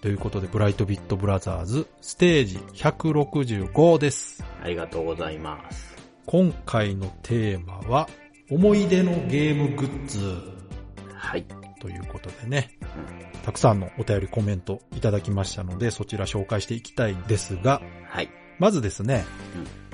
ということで、ブライトビットブラザーズステージ165です。ありがとうございます。今回のテーマは、思い出のゲームグッズはい。ということでね、たくさんのお便りコメントいただきましたので、そちら紹介していきたいんですが、はい。まずですね、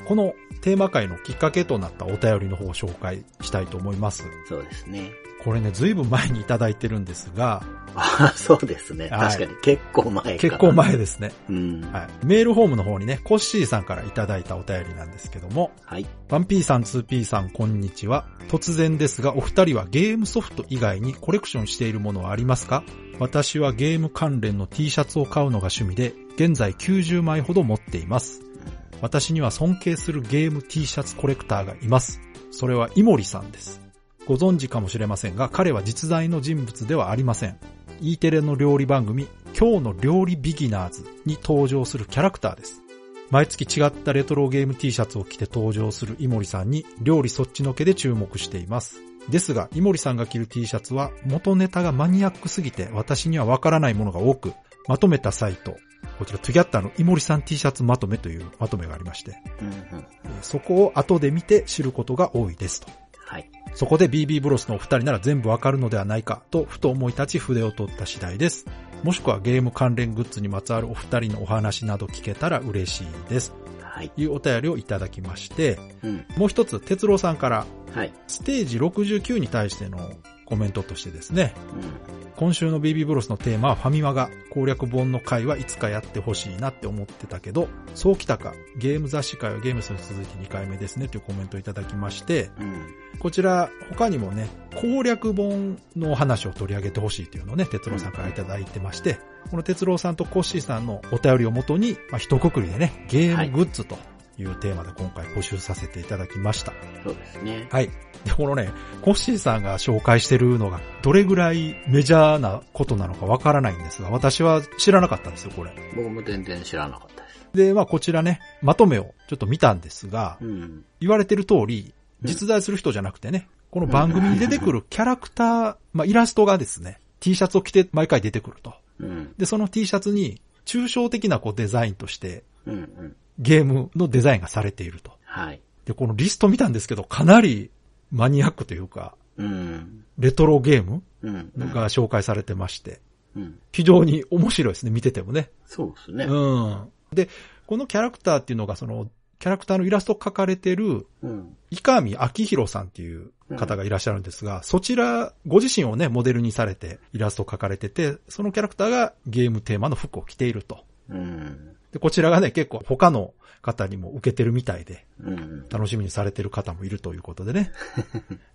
このテーマ会のきっかけとなったお便りの方を紹介したいと思います。そうですね。これね、ずいぶん前にいただいてるんですが、あそうですね。はい確かに結構前。結構。前ですね。うん。はい。メールフォームの方にね、コッシーさんからいただいたお便りなんですけども、はい。1P さん、2P さん、こんにちは。突然ですが、お二人はゲームソフト以外にコレクションしているものはありますか？私はゲーム関連の T シャツを買うのが趣味で、現在90枚ほど持っています。私には尊敬するゲーム T シャツコレクターがいます。それはイモリさんです。ご存知かもしれませんが、彼は実在の人物ではありません。E テレの料理番組、今日の料理ビギナーズに登場するキャラクターです。毎月違ったレトロゲーム T シャツを着て登場するイモリさんに料理そっちのけで注目しています。ですが、イモリさんが着る T シャツは元ネタがマニアックすぎて私にはわからないものが多く、まとめたサイト、こちらトゥギャッターのイモリさん T シャツまとめというまとめがありまして、うんうん。えーそこを後で見て知ることが多いですと。はい。そこで BB ブロスのお二人なら全部わかるのではないかとふと思い立ち筆を取った次第です。もしくはゲーム関連グッズにまつわるお二人のお話など聞けたら嬉しいです。はい。というお便りをいただきまして、うん。もう一つ、哲郎さんからはい。ステージ69に対してのコメントとしてですね、うん。今週の BB ブロスのテーマはファミマが攻略本の回はいつかやってほしいなって思ってたけど、そうきたか、ゲーム雑誌会はゲームスに続いて2回目ですねというコメントをいただきまして、うん。こちら他にもね、攻略本の話を取り上げてほしいというのをね、哲郎さんからいただいてまして、この哲郎さんとコッシーさんのお便りをもとに、まあ、一括りでね、ゲームグッズというテーマで今回募集させていただきました。そうですね。はい。で、このね、コッシーさんが紹介してるのが、どれぐらいメジャーなことなのかわからないんですが、私は知らなかったんですよ、これ。僕も全然知らなかったです。で、まあこちらね、まとめをちょっと見たんですが、うん。言われてる通り、実在する人じゃなくてね、この番組に出てくるキャラクター、まあイラストがですね、T シャツを着て毎回出てくると。うん。で、その T シャツに、抽象的なこうデザインとして。ゲームのデザインがされていると。はい。で、このリスト見たんですけど、かなりマニアックというか、うん。レトロゲームうん。が紹介されてまして、うん。非常に面白いですね、見ててもね。そうですね。うん。で、このキャラクターっていうのが、その、キャラクターのイラスト描かれてる、うん。伊上明宏さんっていう方がいらっしゃるんですが、そちら、ご自身をね、モデルにされてイラストを描かれてて、そのキャラクターがゲームテーマの服を着ていると。うん。で、こちらがね、結構他の方にも受けてるみたいで、うん。楽しみにされてる方もいるということでね。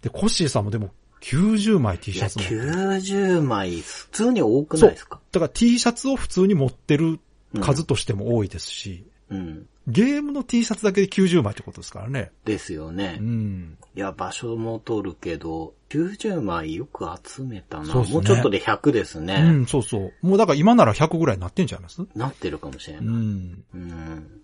で、コッシーさんもでも90枚 T シャツ持ってる。90枚、普通に多くないですか？だから T シャツを普通に持ってる数としても多いですし、うん。ゲームの T シャツだけで90枚ってことですからね。ですよね。うん。いや、場所も取るけど、90枚よく集めたな。そうねもうちょっとで100ですね。うん、そうそう。もうだから今なら100ぐらいになってんじゃないます？なってるかもしれない。うん。うん。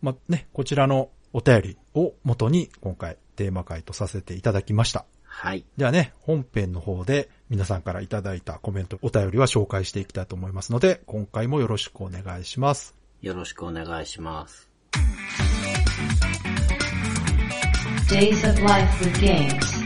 まあ、ね、こちらのお便りを元に今回テーマ回とさせていただきました。はい。ではね、本編の方で皆さんからいただいたコメント、お便りは紹介していきたいと思いますので、今回もよろしくお願いします。よろしくお願いします。Days of Life with Games.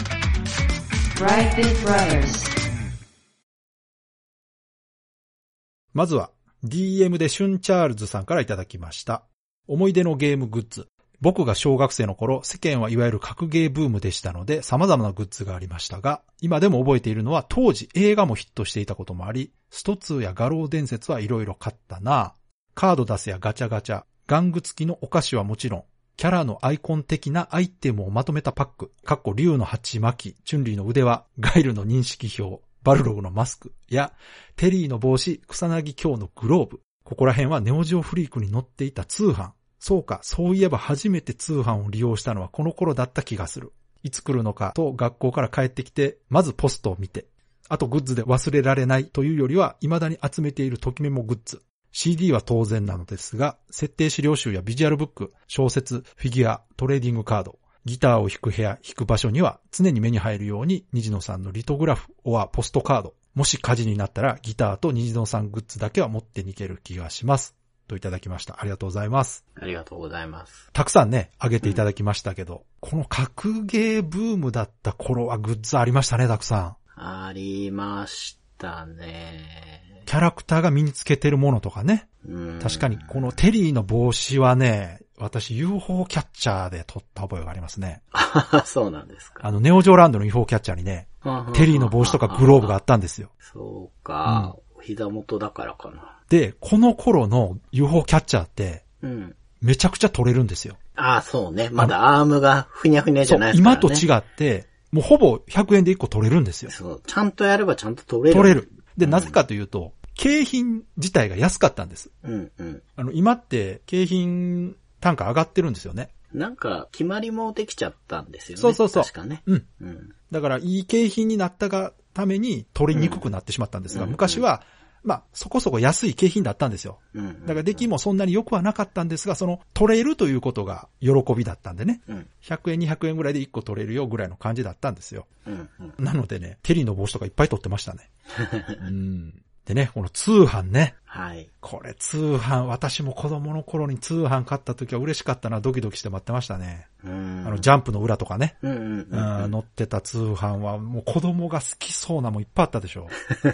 まずは、DM でシュンチャールズさんからいただきました。思い出のゲームグッズ。僕が小学生の頃、世間はいわゆる格ゲーブームでしたので、様々なグッズがありましたが、今でも覚えているのは当時映画もヒットしていたこともあり、スト2や画廊伝説はいろいろ買ったなカード出せやガチャガチャ、玩具付きのお菓子はもちろん、キャラのアイコン的なアイテムをまとめたパック、かっこ竜の鉢巻き、チュンリーの腕輪、ガイルの認識表、バルログのマスクや、テリーの帽子、草薙京のグローブ、ここら辺はネオジオフリークに載っていた通販。そうか、そういえば初めて通販を利用したのはこの頃だった気がする。いつ来るのかと学校から帰ってきて、まずポストを見て、あとグッズで忘れられないというよりは、未だに集めているときメモグッズ。CD は当然なのですが、設定資料集やビジュアルブック、小説、フィギュア、トレーディングカード、ギターを弾く部屋、弾く場所には常に目に入るように虹野さんのリトグラフ、オアポストカード。もし火事になったらギターと虹野さんグッズだけは持って逃げる気がします。といただきました。ありがとうございます。ありがとうございます。たくさんね、あげていただきましたけど、この格ゲーブームだった頃はグッズありましたね、たくさん。ありましたね。キャラクターが身につけてるものとかね。うん確かに、このテリーの帽子はね、私 UFO キャッチャーで撮った覚えがありますね。あ そうなんですか。あの、ネオジョーランドの UFO キャッチャーにね、テリーの帽子とかグローブがあったんですよ。そうか。膝元だからかな。で、この頃の UFO キャッチャーって、うん。めちゃくちゃ取れるんですよ。ああ、そうね。まだアームがふにゃふにゃじゃないですからね。今と違って、もうほぼ100円で1個取れるんですよ。そう。ちゃんとやればちゃんと取れる。取れる。で、なぜかというと、景品自体が安かったんです。うんうん。あの、今って景品単価上がってるんですよね。なんか、決まりもできちゃったんですよね。そうそうそう確かね。うん。うん。だから、いい景品になったがために取りにくくなってしまったんですが、うん昔は、まあ、そこそこ安い景品だったんですよ。うん。だから出来もそんなに良くはなかったんですが、その取れるということが喜びだったんでね。うん。100円200円ぐらいで1個取れるよぐらいの感じだったんですよ。うん。うん。なのでね、テリーの帽子とかいっぱい取ってましたね。うん。でね、この通販ね。はい。これ通販、私も子供の頃に通販買った時は嬉しかったな、ドキドキして待ってましたね。うん。あの、ジャンプの裏とかね。うんうんうんうん、載ってた通販はもう子供が好きそうなもんいっぱいあったでしょ。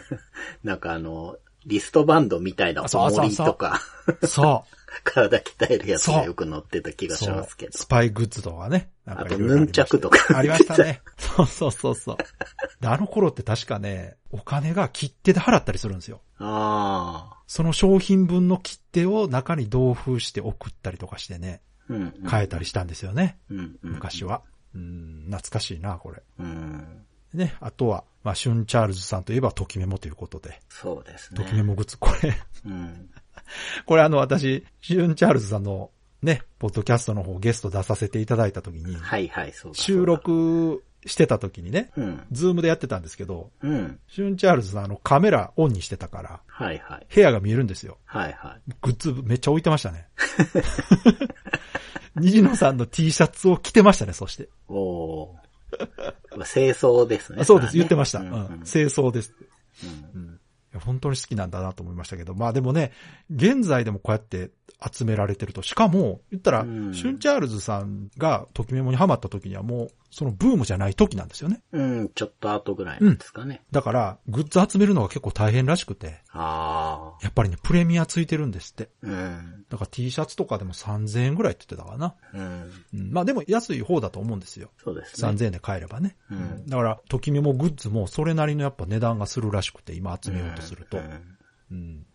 なんかあの、リストバンドみたいなそうそうそう重りとか、そ 体鍛えるやつがよく載ってた気う。がしますけど。スパイグッズとかね。なんかあとヌンチャクとかありましたね。そうそうそうそう。であの頃って確かね、お金が切手で払ったりするんですよ。ああ。その商品分の切手を中に同封して送ったりとかしてね、うん、うん。変えたりしたんですよね。うん、うん。昔は。うん、懐かしいな、これ。うん。ね、あとは、まあ、シュンチャールズさんといえば、ときメモということで。そうですね。ときメモグッズ、これ、うん。これあの、私、シュンチャールズさんのね、ポッドキャストの方ゲスト出させていただいた時に、はいはい、そうだ。収録してた時にね、うん。ズームでやってたんですけど、うん。シュンチャールズさんあのカメラオンにしてたから、はいはい。部屋が見えるんですよ。はいはい。グッズめっちゃ置いてましたね。虹野さんの T シャツを着てましたね、そして。おー。正装ですね。あそうです、言ってました。うんうんうん正装です。うんうん本当に好きなんだなと思いましたけど、まあでもね、現在でもこうやって集められてると、しかも、言ったら、うんシュンチャールズさんがときメモにハマった時にはもう、そのブームじゃない時なんですよね。うん、ちょっと後ぐらいですかね。だから、グッズ集めるのが結構大変らしくて、ああ。やっぱりね、プレミアついてるんですって。うん。だから T シャツとかでも3000円ぐらいって言ってたかな。うん。うん、まあでも安い方だと思うんですよ。そうですね。3000円で買えればね。うんだから、ときメモグッズもそれなりのやっぱ値段がするらしくて、今集めようとすると。うんうん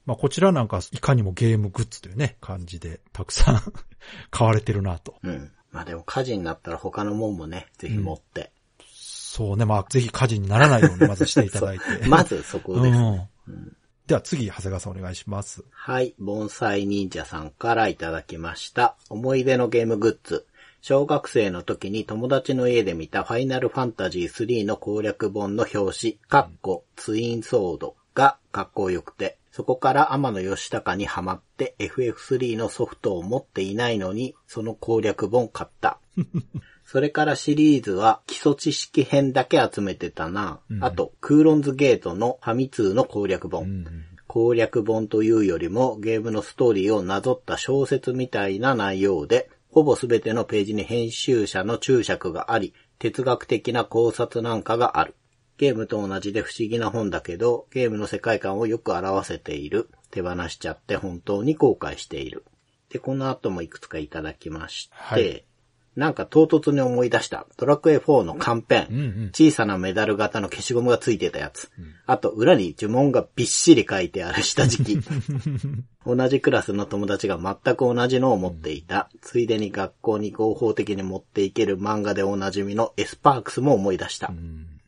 まあこちらなんかいかにもゲームグッズというね、感じでたくさん 買われてるなと。うん。まあでも火事になったら他のもんもね、ぜひ持って。そうね、まあぜひ火事にならないように まずしていただいて。まずそこです。うん。では次、長谷川さんお願いします。はい、盆栽忍者さんからいただきました。思い出のゲームグッズ。小学生の時に友達の家で見たファイナルファンタジー3の攻略本の表紙、カッコ、ツインソードがかっこよくて、そこから天野義高にハマって FF3 のソフトを持っていないのに、その攻略本買った。それからシリーズは基礎知識編だけ集めてたな。あと、クーロンズゲートのファミ通の攻略本。攻略本というよりもゲームのストーリーをなぞった小説みたいな内容で、ほぼすべてのページに編集者の注釈があり、哲学的な考察なんかがある。ゲームと同じで不思議な本だけど、ゲームの世界観をよく表せている。手放しちゃって本当に後悔している。で、この後もいくつかいただきまして、はいなんか唐突に思い出した、ドラクエ4のカンペン、うんうん小さなメダル型の消しゴムがついてたやつ。あと、裏に呪文がびっしり書いてある下敷き。同じクラスの友達が全く同じのを持っていた。ついでに学校に合法的に持っていける漫画でおなじみのエスパークスも思い出した。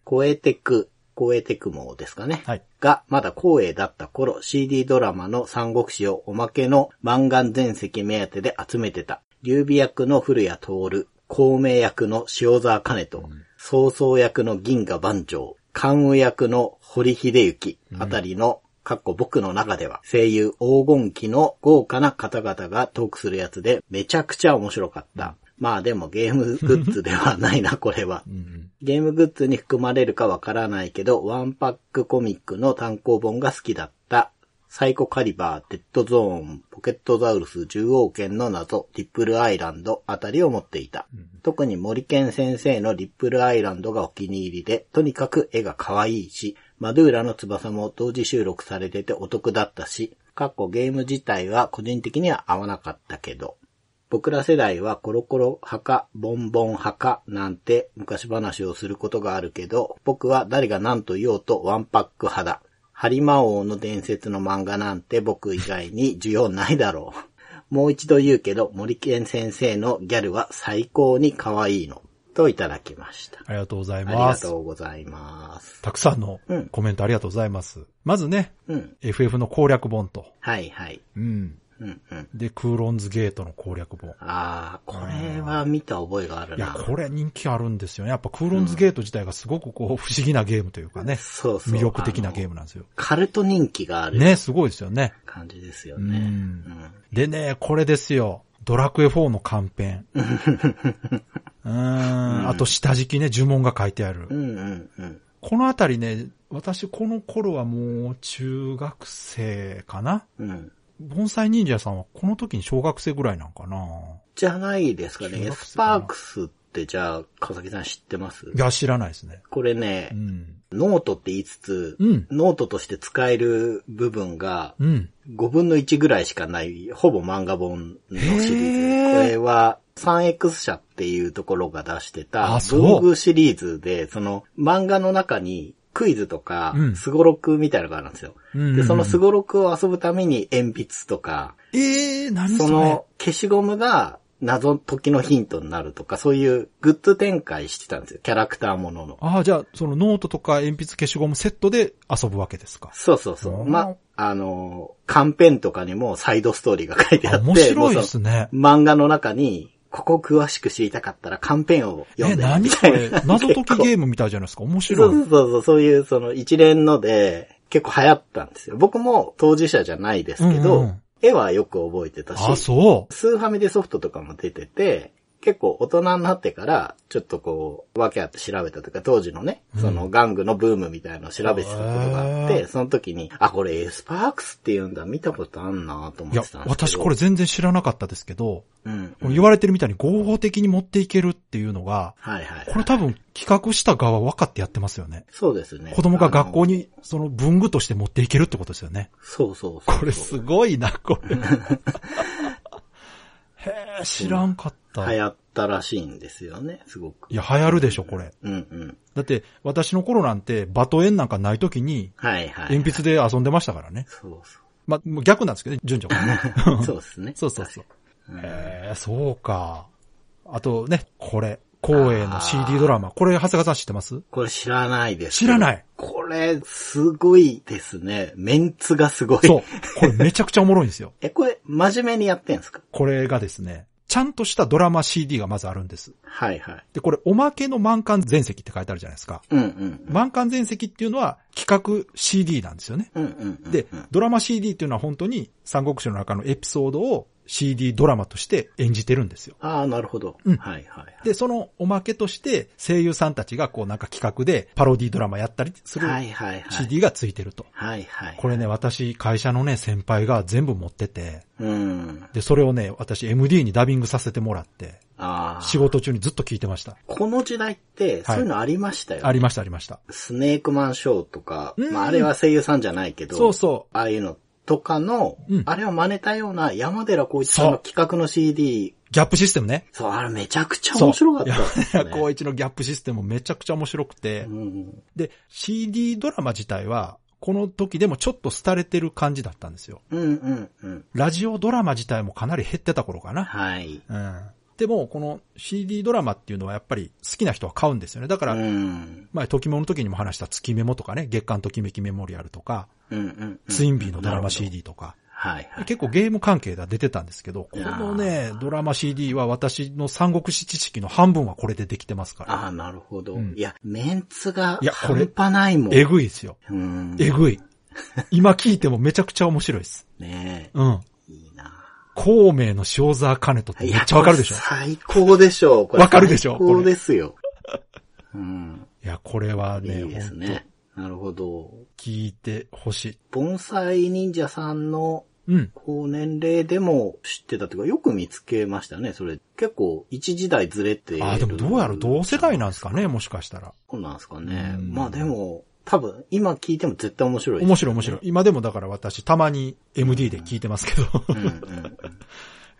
超えてく光栄テクモですかね。はい。が、まだ光栄だった頃、CD ドラマの三国志をおまけの漫画全席目当てで集めてた。劉備役の古谷徹、孔明役の塩沢兼人、曹操役の銀河万丈、関羽役の堀秀幸あたりの、かっこ僕の中では声優黄金期の豪華な方々がトークするやつでめちゃくちゃ面白かった。まあでもゲームグッズではないな、これは。ゲームグッズに含まれるかわからないけど、ワンパックコミックの単行本が好きだった。サイコカリバー、デッドゾーン、ポケットザウルス、獣王剣の謎、リップルアイランドあたりを持っていた。特に森健先生のリップルアイランドがお気に入りで、とにかく絵が可愛いし、マドゥーラの翼も同時収録されててお得だったし、かっこゲーム自体は個人的には合わなかったけど、僕ら世代はコロコロ派か、ボンボン派かなんて昔話をすることがあるけど、僕は誰が何と言おうとワンパック派だ。ハリマ王の伝説の漫画なんて僕以外に需要ないだろう。もう一度言うけど、森健先生のギャルは最高に可愛いの。といただきました。ありがとうございあります。がとうございます。たくさんのうんコメントありがとうございます。まずね、うん。FF の攻略本と、はいはい。うん。うんうん。で、クーロンズゲートの攻略本。ああ、これは見た覚えがあるいや、な。これ人気あるんですよね。やっぱクーロンズゲート自体がすごくこう、不思議なゲームというかね、そうそう。魅力的なゲーム。ムなんですよ。カルト人気があるね、すごいですよね。感じですようね。ん。でね、これですよ。ドラクエ4のカンペン。うーん。あと下敷きね、呪文が書いてあるう。んうんうん。このあたりね、私この頃はもう中学生かなうん。盆栽忍者さんはこの時に小学生ぐらいなんかなじゃないですかね。スパークスってじゃあ、川崎さん知ってます？いや、知らないですね。これねう、ん。ノートって言いつつ、うんノートとして使える部分がうん。5分の1ぐらいしかない、ほぼ漫画本のシリーズ。これは 3X 社っていうところが出してたあそう文具シリーズで、その漫画の中にクイズとかうん、スゴロクみたいなのがあるんですよ。うんで、そのスゴロクを遊ぶために鉛筆とか、ええー、何それ？その消しゴムが謎解きのヒントになるとか、そういうグッズ展開してたんですよ。キャラクターものの。ああ、じゃあ、そのノートとか鉛筆消しゴムセットで遊ぶわけですか？そうそうそうう。んま、あの、カンペンとかにもサイドストーリーが書いてああって、面白いですね。の漫画の中に、ここ詳しく知りたかったらカンペンを読え、んで何それ？謎解きゲームみたいじゃないですか。面そう白い。そうそう、そういうその一連ので結構流行ったんですよ。僕も当事者じゃないですけど、うんうん絵はよく覚えてたし、あ、そう。スーファミでソフトとかも出てて、結構大人になってから、ちょっとこう、わけあって調べたというか、当時のね、その玩具のブームみたいなのを調べてたことがあって、その時に、あ、これエスパークスって言うんだ、見たことあんなと思いやってたんですけど。私これ、全然知らなかったですけど、うん。言われてるみたいに合法的に持っていけるっていうのが、はいはい。これ多分企画した側分かってやってますよね。そうですね。子供が学校に。にその文具として持っていけるってことですよね。そうそうそう。これすごいな、これ。へえ、知らんかった。い流行ったらしいんですよね、すごく。や、流行るでしょ、これ。うんうん。だって、私の頃なんて、バトエンなんかない時に、はいはい。鉛筆で遊んでましたからね。そうそまあ、逆なんですけどね、順序がね。う。そうですね。そうそうそう。え、そうか。あとね、これ。光栄の CD ドラマ。これ、長谷川さん知ってます？これ知らないです。知らない。これ、すごいですね。メンツがすごい。そう。これめちゃくちゃおもろいんですよ。え、これ、真面目にやってんすか？これがですね、ちゃんとしたドラマ CD がまずあるんです。はいはい。で、これ、おまけの満館全席って書いてあるじゃないですか。うんうん。満館全席っていうのは企画 CD なんですよね。うんうんうん。で、ドラマ CD っていうのは本当に三国志の中のエピソードを CD ドラマとして演じてるんですよ。ああ、なるほど。うんはいはいはい。で、そのおまけとして声優さんたちがこうなんか企画でパロディドラマやったりするはいはいはい。CD がついてると。はいはい。これね、私、会社のね、先輩が全部持ってて、うん。で、それをね、私 MD にダビングさせてもらって、ああ。仕事中にずっと聞いてました。この時代って、そういうのありましたよ、ねありました、ありました。スネークマンショーとか、うんまああれは声優さんじゃないけど、そうそああいうのとかの、うんあれを真似たような山寺宏一さんの企画の CD、う。ギャップシステムね。そう、あれめちゃくちゃ面白かったです。ね。いや光一のギャップシステムめちゃくちゃ面白くて、うんで、CD ドラマ自体は、この時でもちょっと廃れてる感じだったんですよ。うんうんうん。ラジオドラマ自体もかなり減ってた頃かな。はい。うん。でも、この CD ドラマっていうのはやっぱり好きな人は買うんですよね。だから、うん。前、ときもの時にも話した月メモとかね、月間ときめきメモリアルとか、うんうんうん。ツインビーのドラマ CD とか、はいはい。結構ゲーム関係が出てたんですけど、このねドラマ CD は私の三国志知識の半分はこれでできてますから。ああ、なるほど。うんいや、メンツがいやこれ半端ないもん。えぐいですよ。うん。えぐい。今聞いてもめちゃくちゃ面白いです。ねうん。え。いいな孔明の塩沢兼人ってめっちゃわかるでしょ？最高でしょう。わかるでしょ？最高ですよ。うん。いや、これはね、いいですね。なるほど。聞いてほしい。盆栽忍者さんのうん。高年齢でも知ってたというか、よく見つけましたね。それ、結構一時代ずれてる。ああ、でもどうやら同世代なんですかね、もしかしたら。そうなんですかね。うんまあでも、多分、今聞いても絶対面白いです、面白い面白い。。今でもだから私、たまに MD で聞いてますけど。うんうんうん。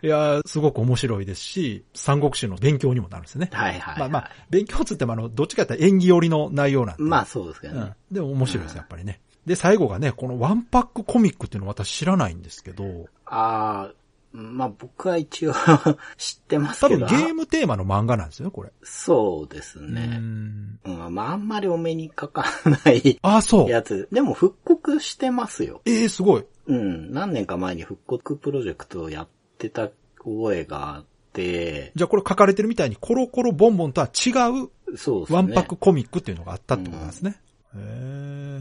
いや、すごく面白いですし、三国志の勉強にもなるんですよね。はいはい、はい。まあまあ、勉強つってもあの、どっちかって言ったら演技寄りの内容なんで。まあそうですけどね。うん。でも面白いです、やっぱりね。で、最後がね、このワンパックコミックっていうの私知らないんですけど、ああ、まあ僕は一応 知ってます多けど。分ゲームテーマの漫画なんですよね、これ。そうですうね。ん。うん、まああんまりお目にかかんないあ、そう。やつ。でも復刻してますよ。ええすごい。うん。何年か前に復刻プロジェクトをやってた覚えがあって、じゃあこれ書かれてるみたいにコロコロボンボンとは違うそうですね。ワンパックコミックっていうのがあったってことなんですね。へ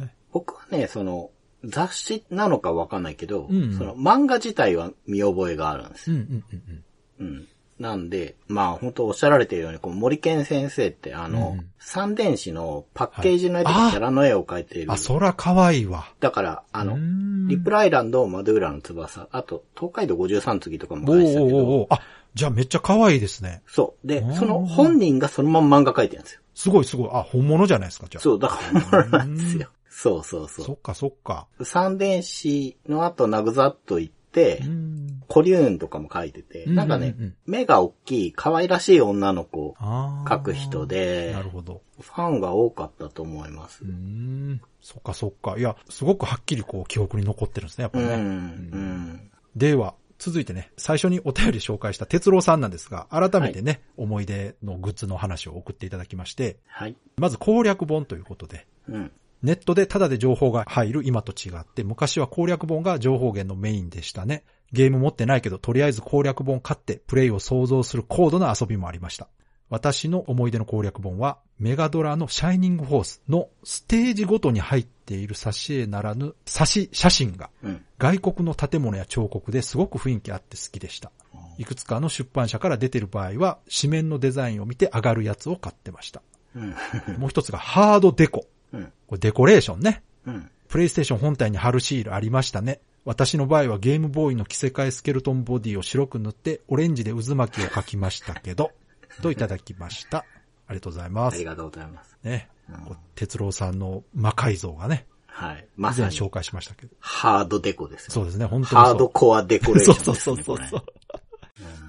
え。僕はね、その、雑誌なのかわかんないけど、うんその漫画自体は見覚えがあるんですよ。うんうんうんうん。うん。なんで、まあ本当おっしゃられてるように、こう森健先生ってあの、うんうん三電子のパッケージの絵とはいかキャラの絵を描いている。あ、そら可愛いわ。だから、あのうー、んリプライランド、マドゥーラの翼、あと、東海道53次とかもおー描いてたけど、おーおーあ、じゃあめっちゃ可愛いですね。そう。でおー、その本人がそのまま漫画描いてるんですよ。すごいすごい。あ、本物じゃないですか、じゃあ。そう、だから本物なんですよ。そうそうそそっかそっか。う。三電子の後、ナグザッと行って、うん。コリューンとかも描いてて、うんなんかね目が大きい、可愛らしい女の子をああ。描く人でなるほど。ファンが多かったと思いますうー。ん。そっかそっか。いや、すごくはっきりこう記憶に残ってるんですね、やっぱうん、りうね。ん。では、続いてね、最初にお便り紹介した哲郎さんなんですが、改めてね、思い出のグッズの話を送っていただきまして、はい。まず攻略本ということで、うん。ネットでタダで情報が入る今と違って、昔は攻略本が情報源のメインでしたね。ゲーム持ってないけど、とりあえず攻略本買ってプレイを想像する高度な遊びもありました。私の思い出の攻略本は、メガドラのシャイニングフォースのステージごとに入っている挿絵ならぬ挿し写真がうん。外国の建物や彫刻ですごく雰囲気あって好きでした。いくつかの出版社から出てる場合は、紙面のデザインを見て上がるやつを買ってました。うん。もう一つがハードデコ。うん。これデコレーションね。うん。プレイステーション本体に貼るシールありましたね。私の場合はゲームボーイの着せ替えスケルトンボディを白く塗ってオレンジで渦巻きを描きましたけど、といただきました。ありがとうございます。ありがとうございます。ね。こう哲郎さんの魔改造がね、はい。以まさに前紹介しましたけど。ハードデコですよ。そうですね、本当に。ハードコアデコレーションです、ね。そうそうそうそう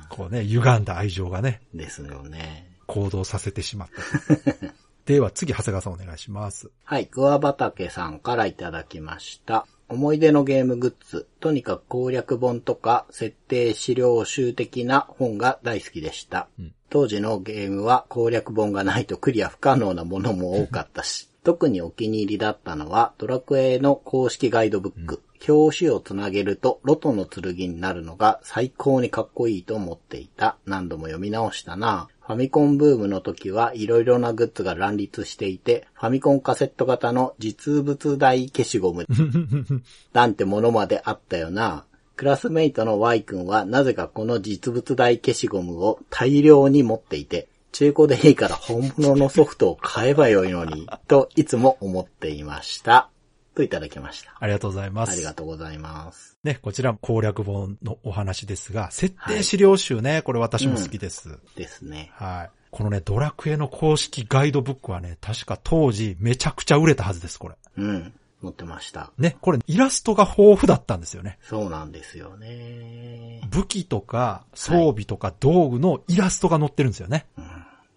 ここうね、歪んだ愛情がね、れですよね。行動させてしまった。では次、長谷川さんお願いします。はい、桑畑さんからいただきました。思い出のゲームグッズ。とにかく攻略本とか設定資料集的な本が大好きでした。うん当時のゲームは攻略本がないとクリア不可能なものも多かったし、特にお気に入りだったのはドラクエの公式ガイドブック。表紙をつなげるとロトの剣になるのが最高にかっこいいと思っていた。何度も読み直したな。ファミコンブームの時はいろいろなグッズが乱立していて、ファミコンカセット型の実物大消しゴム なんてものまであったよな。クラスメイトの Y 君はなぜかこの実物大消しゴムを大量に持っていて、中古でいいから本物のソフトを買えばよいのに、といつも思っていました。といただきました。ありがとうございます。ありがとうございます。ね、こちら攻略本のお話ですが、設定資料集ね、これ私も好きです。ですね。はい。このね、ドラクエの公式ガイドブックはね、確か当時めちゃくちゃ売れたはずです、これ。うん。持ってました。ね、これイラストが豊富だったんですよね。そうなんですよね。武器とか装備とか道具のイラストが載ってるんですよね。うん。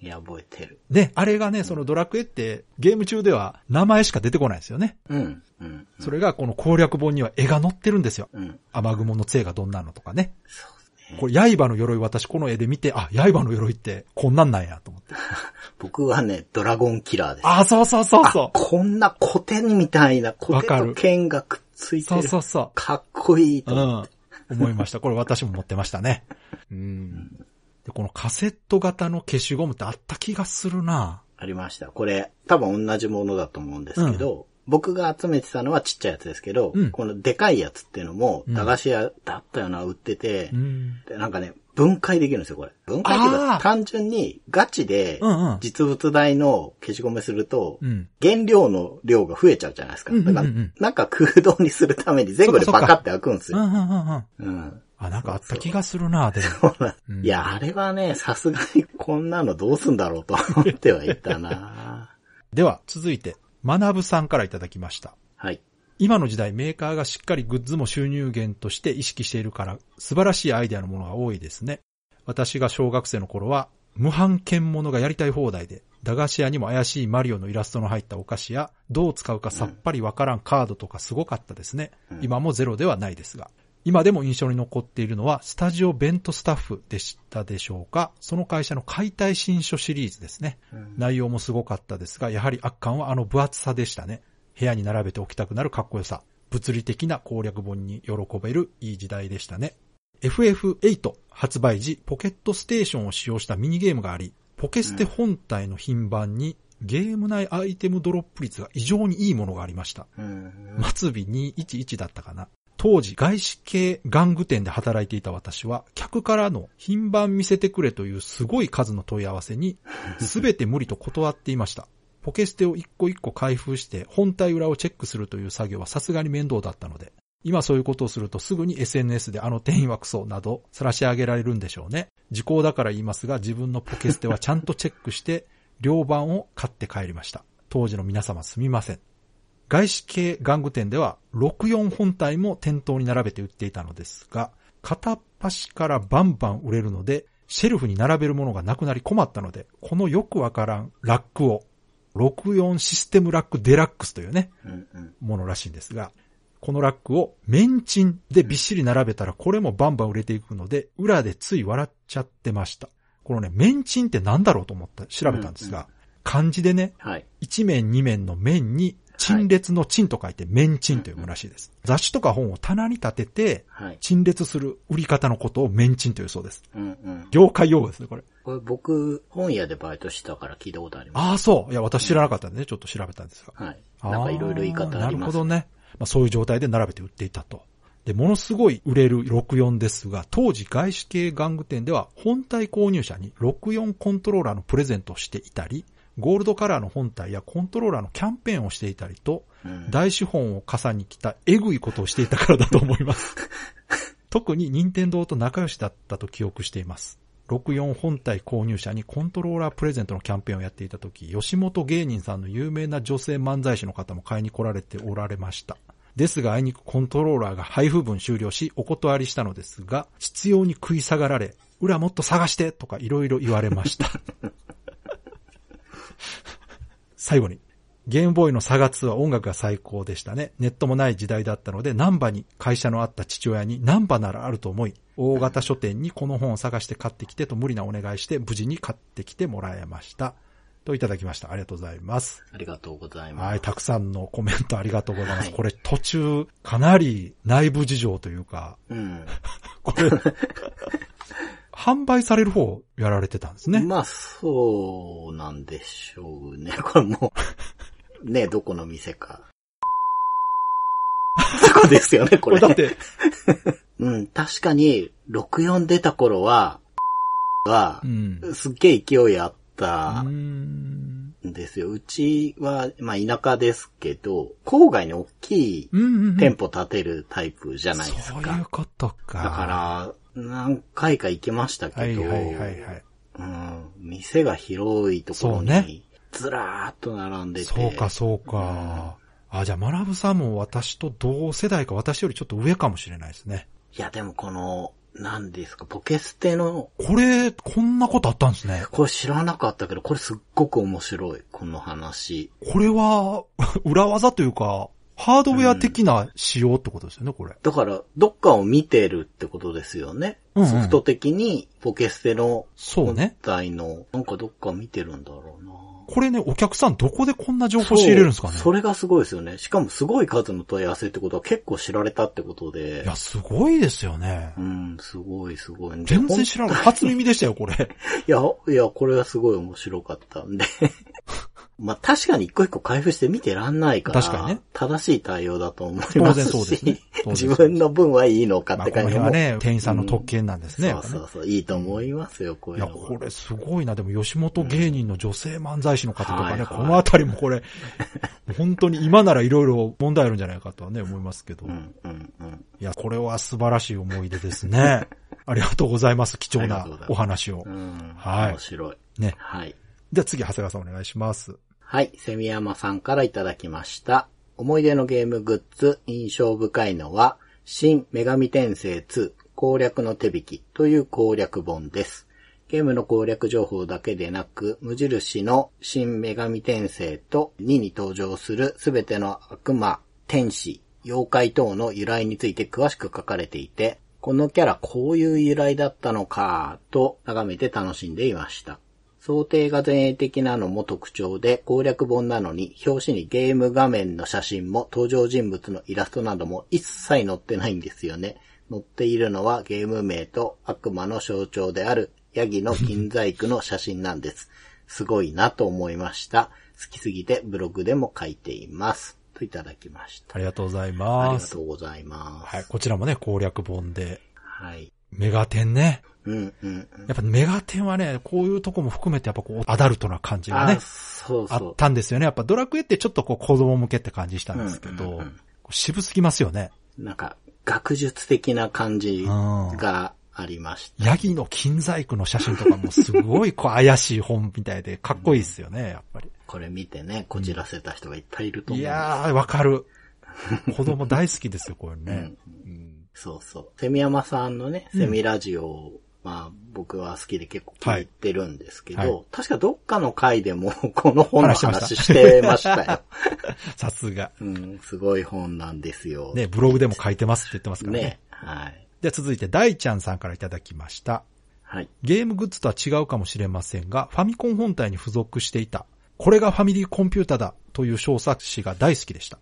いや、覚えてる。ね、あれがね、そのドラクエってゲーム中では名前しか出てこないんですよね。うん。うん。それがこの攻略本には絵が載ってるんですよ。うん。雨雲の杖がどんなのとかね。そうですこれ、刃の鎧私この絵で見て、あ、刃の鎧ってこんなんなんやと思って。僕はね、ドラゴンキラーです。あ、そうそうそうそあこんなコテみたいな、コテわかると剣がくっつう。いてる。そうそうそかっこいいとう。う思って。ん。思いました。これ私も持ってましたね。うん。で、このカセット型の消しゴムってあった気がするなありました。これ、多分同じものだと思うんですけど、僕が集めてたのはちっちゃいやつですけど、うんこのでかいやつっていうのも、うん駄菓子屋だったような売ってて、うん。でなんかね、分解できるんですよ、これ。分解っていうか、単純にガチでうんうん実物大の消しゴムすると、うん。原料の量が増えちゃうじゃないですか。うんうんうんだから、なんか空洞にするために前後でそっかそっかバカって開くんですよ。うんうんうんうん。うん。あ、なんかあった気がするなでも。うんいや、あれはね、さすがにこんなのどうすんだろうと思ってはいたな では、続いて、学ぶさんからいただきました。はい。今の時代メーカーがしっかりグッズも収入源として意識しているから素晴らしいアイデアのものが多いですね。私が小学生の頃は無版券物がやりたい放題で駄菓子屋にも怪しいマリオのイラストの入ったお菓子やどう使うかさっぱりわからんカードとかすごかったですね。うん今もゼロではないですが。今でも印象に残っているのはスタジオベントスタッフでしたでしょうか？その会社の解体新書シリーズですね。うん内容もすごかったですが、やはり圧巻はあの分厚さでしたね。部屋に並べておきたくなるかっこよさ。物理的な攻略本に喜べるいい時代でしたね。FF8 発売時、ポケットステーションを使用したミニゲームがあり、ポケステ本体の品番にゲーム内アイテムドロップ率が異常にいいものがありました。うん末尾211だったかな。当時、外資系玩具店で働いていた私は、客からの品番見せてくれというすごい数の問い合わせに、すべて無理と断っていました。ポケステを一個一個開封して、本体裏をチェックするという作業はさすがに面倒だったので、今そういうことをするとすぐに SNS であの店員はクソなど晒し上げられるんでしょうね。時効だから言いますが、自分のポケステはちゃんとチェックして、両番を買って帰りました。当時の皆様すみません。外資系玩具店では64本体も店頭に並べて売っていたのですが、片っ端からバンバン売れるので、シェルフに並べるものがなくなり困ったので、このよくわからんラックを、64システムラックデラックスというね、うんうんものらしいんですが、このラックをメンチンでびっしり並べたらこれもバンバン売れていくので、裏でつい笑っちゃってました。このね、メンチンってなんだろうと思って調べたんですが、漢字でね、はい。一面二面の面に、陳列の陳と書いて面陳と読むらしいです。雑誌とか本を棚に立てて、はい。陳列する売り方のことを面陳というそうです。うんうん。業界用語ですね、これ。これ僕、本屋でバイトしてたから聞いたことあります。ああ、そう。いや、私知らなかったんでね、ちょっと調べたんですが。はい。なんかいろいろ言い方あります。なるほどね。まあ、そういう状態で並べて売っていたと。で、ものすごい売れる64ですが、当時外資系玩具店では本体購入者に64コントローラーのプレゼントをしていたり、ゴールドカラーの本体やコントローラーのキャンペーンをしていたりと、うん大資本を傘に来たエグいことをしていたからだと思います。特に任天堂と仲良しだったと記憶しています。64本体購入者にコントローラープレゼントのキャンペーンをやっていた時、吉本芸人さんの有名な女性漫才師の方も買いに来られておられました。ですが、あいにくコントローラーが配布分終了し、お断りしたのですが、必要に食い下がられ、裏もっと探してとかいろいろ言われました。最後に、ゲームボーイのサガ2は音楽が最高でしたね。ネットもない時代だったので、ナンバに会社のあった父親にナンバならあると思い、大型書店にこの本を探して買ってきてと無理なお願いして、無事に買ってきてもらいました。といただきました。ありがとうございます。ありがとうございます。はい、たくさんのコメントありがとうございます。はいこれ途中、かなり内部事情というか、うん。これ、販売される方やられてたんですね。まあ、そうなんでしょうね。これもう、ね、どこの店か。そうですよね、これ。だって、うん、確かに、64出た頃は、はう、ん。すっげえ勢いあっうたーん。んですよ。うちは、まあ田舎ですけど、郊外に大きいうんうんうん。店舗建てるタイプじゃないですか。そういうことか。だから、何回か行けましたけど、はいはいはいはい。うん、店が広いところそうねに、ずらーっと並んでて。そうか、そうか。あ、じゃあ、マラブさんも私と同世代か、私よりちょっと上かもしれないですね。いや、でもこの、何ですか、ポケステの、これ、こんなことあったんですね。これ知らなかったけど、これすっごく面白い、この話。これは、裏技というか、ハードウェア的な仕様ってことですよね、これ。だから、どっかを見てるってことですよね。うんうんソフト的に、ポケステのそうね。本体の、なんかどっか見てるんだろうな。これね、お客さんどこでこんな情報仕入れるんですかね？それがすごいですよね。しかもすごい数の問い合わせってことは結構知られたってことでい。や、すごいですよねう。ん、すごいすごい。全然知らない。初耳でしたよ、これ。いや、いや、これはすごい面白かったんで。まあ確かに一個一個開封して見てらんないから、確かにね正しい対応だと思い当然ますし、そうですね。当然自分の分はいいのかって感じも。辺はね、店員さんの特権なんですね。やっぱねそうそうそう、いいと思いますよ、こういや、いうのは。これすごいな。でも、吉本芸人の女性漫才師の方とかね、はいはいこのあたりもこれ、本当に今ならいろいろ問題あるんじゃないかとはね、思いますけど。うん、うん、うん。いや、これは素晴らしい思い出ですね。ありがとうございます。貴重なお話をう。ん、はい面白い。ね。はい。では次、長谷川さんお願いします。はい、セミヤマさんからいただきました。思い出のゲームグッズ、印象深いのは、新女神転生2攻略の手引きという攻略本です。ゲームの攻略情報だけでなく、無印の新女神転生と2に登場するすべての悪魔、天使、妖怪等の由来について詳しく書かれていて、このキャラこういう由来だったのか、と眺めて楽しんでいました。想定が前衛的なのも特徴で攻略本なのに表紙にゲーム画面の写真も登場人物のイラストなども一切載ってないんですよね。載っているのはゲーム名と悪魔の象徴であるヤギの金細工の写真なんです。すごいなと思いました。好きすぎてブログでも書いています。といただきました。ありがとうございあります。がとうございます。はい、こちらもね、攻略本で、はい。メガテンね。うんうんうん。やっぱメガテンはね、こういうとこも含めてやっぱこう、アダルトな感じがねあ、、そうあそうっ。たんですよね。やっぱドラクエってちょっとこう子供向けって感じしたんですけど、うんうんうん渋すぎますよね。なんか、学術的な感じがありました。ヤギの金細工の写真とかもすごいこう怪しい本みたいでかっこいいですよね、やっぱり。これ見てね、こじらせた人がいっぱいいると思う。いやー、わかる。子供大好きですよ、これね。うんそうそう。セミヤマさんのね、セミラジオを、まあ僕は好きで結構聞いてるんですけど、はいはい確かどっかの回でも この本の話してました話してましたよ。さすが。うん、すごい本なんですよ。ね、ブログでも書いてますって言ってますからね。ね。はい。では続いて、大ちゃんさんからいただきました。はい。ゲームグッズとは違うかもしれませんが、ファミコン本体に付属していた、これがファミリーコンピュータだという小冊子が大好きでした。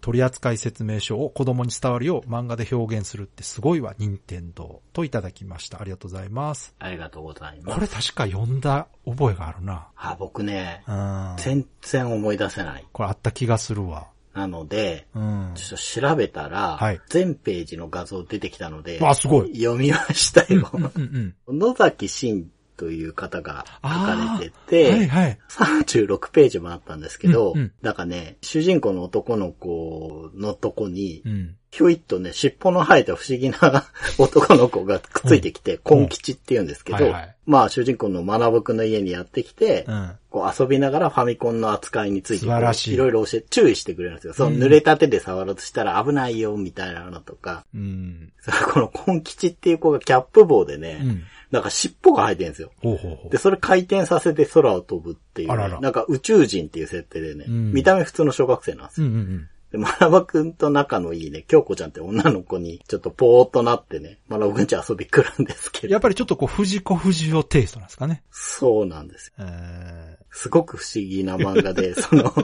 取扱説明書を子供に伝わるよう漫画で表現するってすごいわ、任天堂といただきました。ありがとうございます。ありがとうございます。これ確か読んだ覚えがあるな。あ、僕ね、うん。全然思い出せない。これあった気がするわ。なので、うん。ちょっと調べたら、はい全ページの画像出てきたので、あ、すごい。読みましたよ。うんうん。野崎真という方が書かれてて、はいはい。36ページもあったんですけど、うんうんなんかね、主人公の男の子のとこにう、ん。ひょいっとね、尻尾の生えた不思議な 男の子がくっついてきて、コン吉って言うんですけど、はいはいまあ主人公の学くんの家にやってきて、うん。こう遊びながらファミコンの扱いについて素晴らしいいろいろ教え、注意してくれるんですよ。その濡れた手で触ろうとしたら危ないよ、みたいなのとか。うん。このコン吉っていう子がキャップ棒でね、うん。なんか尻尾が生えてるんですよ。ほうほうほうで、。それ回転させて空を飛ぶっていうね、あららなんか宇宙人っていう設定でね、うん見た目普通の小学生なんですよ。うんうんうん。で、まなばくんと仲のいいね、京子ちゃんって女の子にちょっとぽーっとなってね、まなばくんち遊び来るんですけど、やっぱりちょっとこう、藤子不二雄テイストなんですかね。そうなんですよ。えすごく不思議な漫画で、その、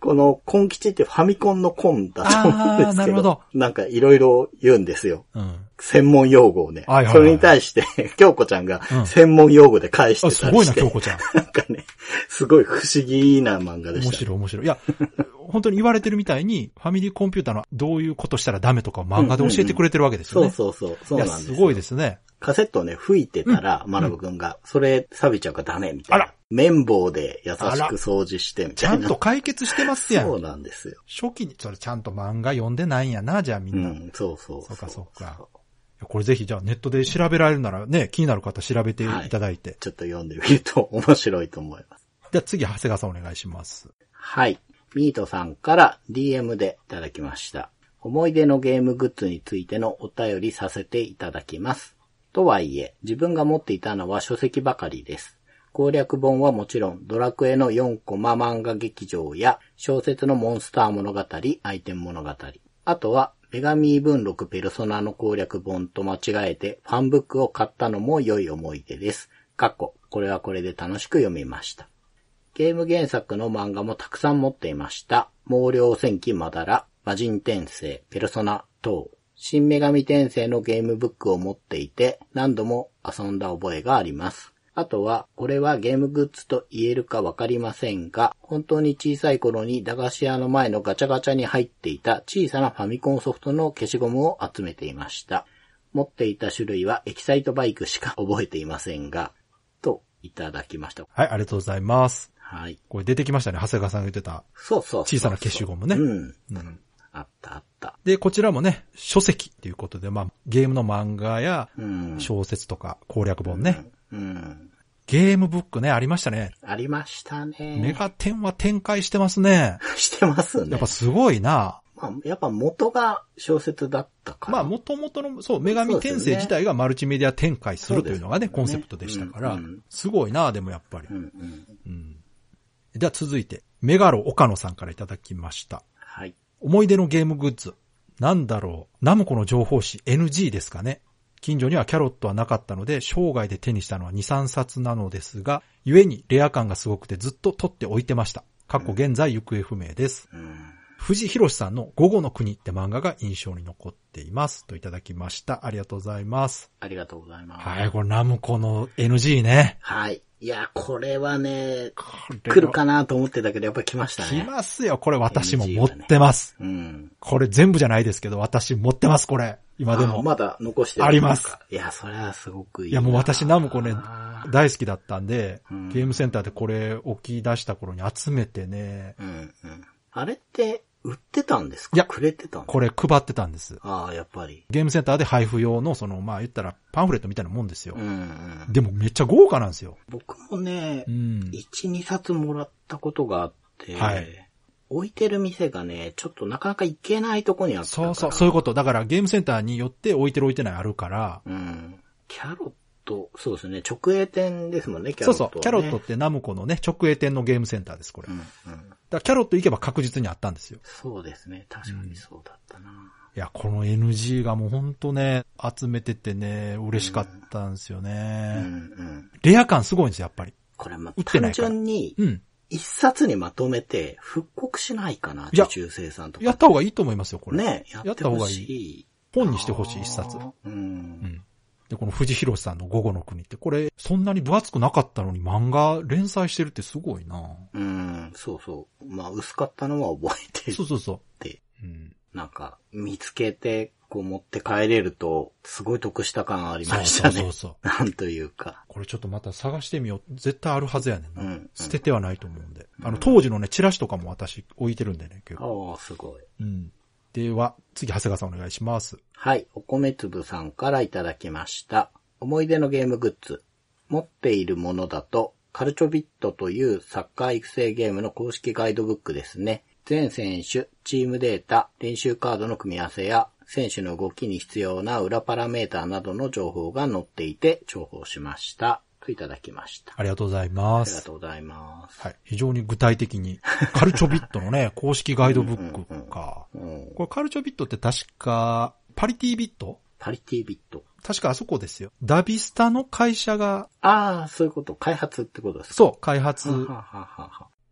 この、コン吉ってファミコンのコンだと思うんですけど、なるほどなんかいろいろ言うんですよ。ーうん。専門用語をね。はいはいはいそれに対して、京子ちゃんがうん専門用語で返してあ、たすごいな、りして、京子ちゃん。なんかね、すごい不思議な漫画でした、面白い面白い。いや、本当に言われてるみたいに、ファミリーコンピューターのどういうことしたらダメとかを漫画で教えてくれてるわけですよそうね。そうそう。そういや、なんですよ。すごいですね。カセットをね、吹いてたら、マナブくんが、それ錆びちゃうからダメみたいな。あら綿棒で優しく掃除してみちゃたいな。んと解決してますや。そうんなんですよ。初期に、それちゃんと漫画読んでないんやな、じゃあみな。いうんん、そうそうそうかそうかやこれぜひじゃあネットで調べられるならね、気になる方調べていただいて。ちょっと読んでみると面白いと思います。じゃあ次、長谷川さんお願いします。はい。ミートさんから DM でいただきました。思い出のゲームグッズについてのお便りさせていただきます。とはいえ、自分が持っていたのは書籍ばかりです。攻略本はもちろん、ドラクエの4コマ漫画劇場や、小説のモンスター物語、アイテム物語。あとは、女神文録ペルソナの攻略本と間違えて、ファンブックを買ったのも良い思い出です。かっこ、これはこれで楽しく読みました。ゲーム原作の漫画もたくさん持っていました。毛量戦記まだら、魔人転生、ペルソナ等。新女神転生のゲームブックを持っていて、何度も遊んだ覚えがあります。あとは、これはゲームグッズと言えるかわかりませんが、本当に小さい頃に駄菓子屋の前のガチャガチャに入っていた小さなファミコンソフトの消しゴムを集めていました。持っていた種類はエキサイトバイクしか覚えていませんが、といただきました。はい、ありがとうございます。はい。これ出てきましたね、長谷川さんが言ってた。そうそう小さな消しゴムねうん。うんあったあった。で、こちらもね、書籍っていうことで、まあ、ゲームの漫画やうん。小説とか攻略本ね。うん。ゲームブックね、ありましたね。ありましたね。メガテンは展開してますね。してますね。やっぱすごいな。まあ、やっぱ元が小説だったから。まあ、元々の、そう、女神転生自体がマルチメディア展開するというのがね、ねコンセプトでしたからうんうん、すごいな、でもやっぱりう。んうん。うん。では続いて、メガロ岡野さんからいただきました。はい。思い出のゲームグッズ。なんだろう。ナムコの情報誌 NG ですかね。近所にはキャロットはなかったので、生涯で手にしたのは2、3冊なのですが、故にレア感がすごくてずっと取っておいてました。過去現在行方不明です。うん。藤博さんの午後の国って漫画が印象に残っています。といただきました。ありがとうございます。ありがとうございます。はい、これナムコの NG ね。はい。いや、これはね、来るかなと思ってたけど、やっぱり来ました来ね。ますよ。これ私も持ってます。うん。これ全部じゃないですけど、私持ってます、これ。今でも。あまだ残してるあります。いや、それはすごくいい。いやもう私ナムコね大好きだったんで、うんゲームセンターでこれ置き出した頃に集めてね、うんうん。あれって、売ってたんですか？いやくれてたこれ配ってたんです。ああ、やっぱり。ゲームセンターで配布用の、その、まあ言ったらパンフレットみたいなもんですよう。んうん。でもめっちゃ豪華なんですよ。僕もねう、ん。1、2冊もらったことがあって、はい置いてる店がね、ちょっとなかなか行けないとこにあったから。そうそう、そういうこと。だからゲームセンターによって置いてる置いてないあるから、うん。キャロット、そうですね、直営店ですもんね、キャロットは、ね。そうそう、キャロットってナムコのね、直営店のゲームセンターです、これ。うんうん。らキャロット行けば確実にあったんですよ。そうですね、確かにそうだったな。いや、この NG がもうほんとね、集めててね、嬉しかったんですようんね。うん。レア感すごいんですよ、やっぱり。これ、ま売ってな単純に、うん。一冊にまとめて復刻しないかな、受注生産とか。やった方がいいと思いますよ、これ。ね、やってほしい。本にしてほしい、一冊。う。うんん。で、この藤弘さんの午後の国って、これ、そんなに分厚くなかったのに漫画連載してるってすごいなうん、そうそう。まあ、薄かったのは覚えてそうそうそて、う。うん。なんか、見つけて、こう持って帰れると、すごい得した感ありましたね。そうそうそう。なんというか。これちょっとまた探してみよう。絶対あるはずやねんな。うん捨ててはないと思うんで。あの、当時のね、チラシとかも私置いてるんでね、結構。ああ、すごい。うん。では、次、長谷川さんお願いします。はい、お米粒さんからいただきました。思い出のゲームグッズ。持っているものだと、カルチョビットというサッカー育成ゲームの公式ガイドブックですね。全選手、チームデータ、練習カードの組み合わせや、選手の動きに必要な裏パラメーターなどの情報が載っていて重宝しました。といただきました。ありがとうございまありがす。とうございます。はい。非常に具体的に、カルチョビットのね、公式ガイドブックか。うん、これカルチョビットって確か、パリティビット？パリティビット。確かあそこですよ。ダビスタの会社が、ああ、そういうこと。開発ってことですか？そう、開発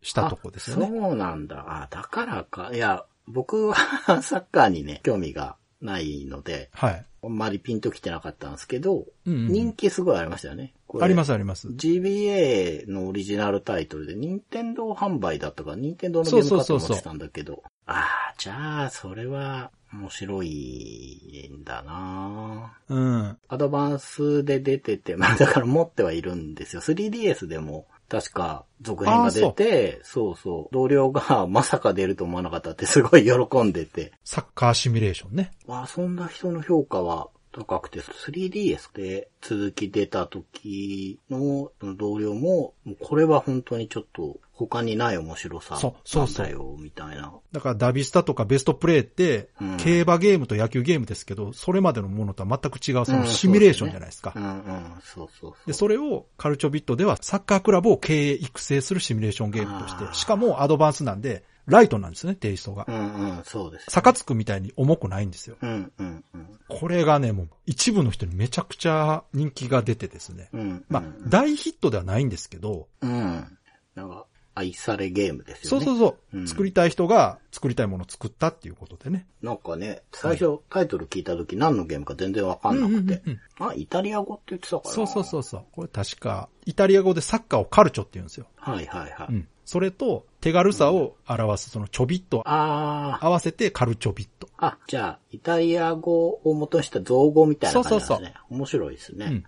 したとこですよね。あそうなんだ。あ、だからか。いや、僕は サッカーにね、興味がないので、はい。あんまりピンときてなかったんですけど、うんうん人気すごいありましたよね。ありますあります。GBA のオリジナルタイトルで、任天堂販売だったから、任天堂のゲームかと思ってたんだけど。ああ、じゃあ、それは面白いんだなうん。アドバンスで出てて、まあだから持ってはいるんですよ。3DS でも確か続編が出て、そう。そう同僚がまさか出ると思わなかったってすごい喜んでて、サッカーシミュレーションね。遊んだ人の評価は高くて、3DS で続き出た時の同僚も、もうこれは本当にちょっと他にない面白さそうそうそうなんだよ、みたいな。だからダビスタとかベストプレイってうん、競馬ゲームと野球ゲームですけど、それまでのものとは全く違う、そのうんシミュレーションじゃないですかう。んうん、そうそう。で、それをカルチョビットではサッカークラブを経営育成するシミュレーションゲームとしてしかもアドバンスなんで、ライトなんですね、テイストがう。んうん、そうです。サカツクみたいに重くないんですよ。うんうんうん。これがね、もう一部の人にめちゃくちゃ人気が出てですね。うんうん。まあ、大ヒットではないんですけど、うん。なんか、愛されゲームですよね。そうそうそう、うん作りたい人が作りたいものを作ったっていうことでね。なんかね、最初タイトル聞いた時何のゲームか全然わかんなくてうんうん。あ、イタリア語って言ってたから。そうそうそうそう。これ確か、イタリア語でサッカーをカルチョって言うんですよ。はいはいはい。うん。それと、手軽さを表すそのちょびっとあー。合わせてカルチョビット。あ、じゃあ、イタリア語を元にした造語みたいな感じですね。そうそう面白いですね。うん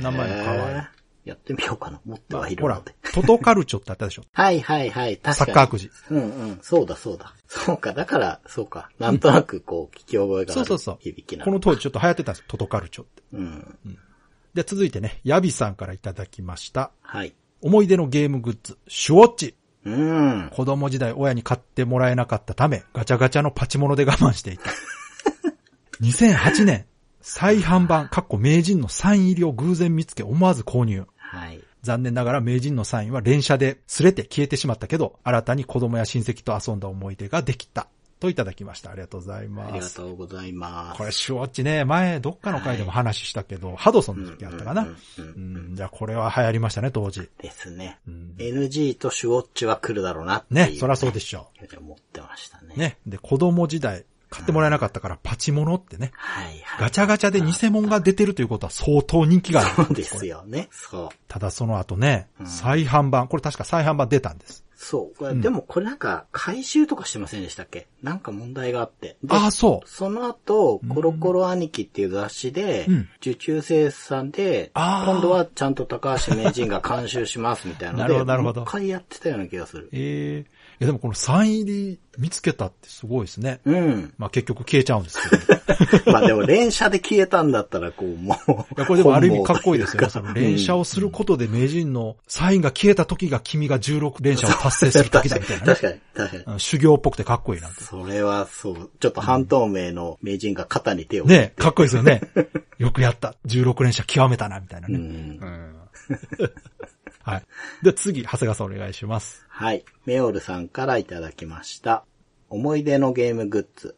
名前も可愛いやってみようかな。持ってはいるので。、トトカルチョってあったでしょ。はいはいはい。確かサに。ッカーくじ。うんうん。そうだそうだ。そうか。だから、そうか。なんとなくこう、聞き覚えがあるそうそうそう響きなこの当時ちょっと流行ってたんですよ、トトカルチョって。うん。で、続いてね、ヤビさんからいただきました。はい。思い出のゲームグッズ、シュウォッチ。うん。子供時代親に買ってもらえなかったため、ガチャガチャのパチモノで我慢していた。2008年、再販版、かっこ名人のサイン入りを偶然見つけ思わず購入。はい。残念ながら名人のサインは連射で擦れて消えてしまったけど、新たに子供や親戚と遊んだ思い出ができた。といただきました。ありがとうございあります。がとうございます。これ、シュウォッチね、前、どっかの回でも話したけど、ハドソンの時あったかな。うんじゃあこれは流行りましたね、当時。ですね。うん、NG とシュウォッチは来るだろうなっていう。ね、そらそうでしょ思ってましたね。う。。ね。で、子供時代、買ってもらえなかったからパチモノってね。はいはい。ガチャガチャで偽物が出てるということは相当人気がある。そうですよね。そう。ただその後ね、うん再販版、これ確か再販版出たんです。そう。でもこれなんか、回収とかしてませんでしたっけ？なんか問題があって。でああ、そその後うん、コロコロ兄貴っていう雑誌でうん、受注生産で、今度はちゃんと高橋名人が監修しますみたいなのなで、るほどなるほどもう一回やってたような気がするう。。ええいやでもこのサイン入り見つけたってすごいですね。うん。まあ結局消えちゃうんですけど。まあでも連射で消えたんだったら、こう、もう。いや、これでもある意味かっこいいですよね。本その連射をすることで名人のサインが消えた時が君が16連射を達成する時だみたいなね 確。かに、確かに。うん修行っぽくてかっこいいな。それはそう。ちょっと半透明の名人が肩に手を。ねかっこいいですよね。よくやった。16連射極めたな、みたいなね。うん。うんはい。で、次、長谷川さんお願いします。はい。メオルさんからいただきました。思い出のゲームグッズ。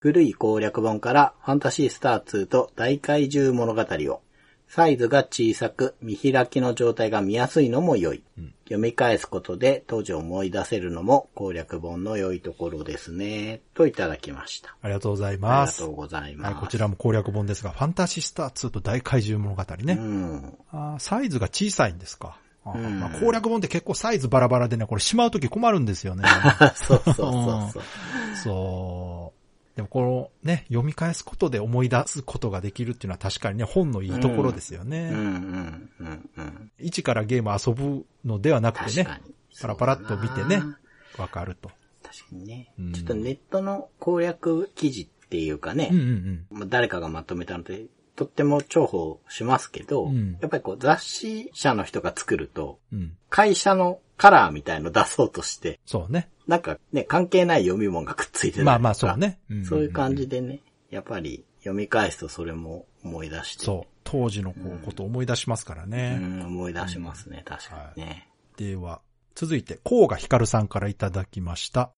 古い攻略本からファンタシースター2と大怪獣物語を。サイズが小さく見開きの状態が見やすいのも良い。うん読み返すことで当時を思い出せるのも攻略本の良いところですね。といただきました。ありがとうございあります。がとうございます。はい、こちらも攻略本ですが、ファンタシースター2と大怪獣物語ね。うん。あーサイズが小さいんですか。あまあ、攻略本って結構サイズバラバラでね、これしまうとき困るんですよね。そうそうそうそう。そう。でもこのね、読み返すことで思い出すことができるっていうのは確かにね、本のいいところですよね。うんうんうんうん。一からゲーム遊ぶのではなくてね。パラパラっと見てねわかると。確かにねうん。ちょっとネットの攻略記事っていうかねうん、うんまあ誰かがまとめたので、とっても重宝しますけど、うんやっぱりこう雑誌社の人が作ると、うん。うん。会社のカラーみたいの出そうとして、そうね。なんかね、関係ない読み物がくっついてたりとかまあまあそう。ね。んんんそういう感じでね、やっぱり読み返すとそれも思い出して。そう。当時のこうことを思い出しますからうね。ん、思い出しますね、確かにね。では、続いて、甲賀ひかるさんからいただきました。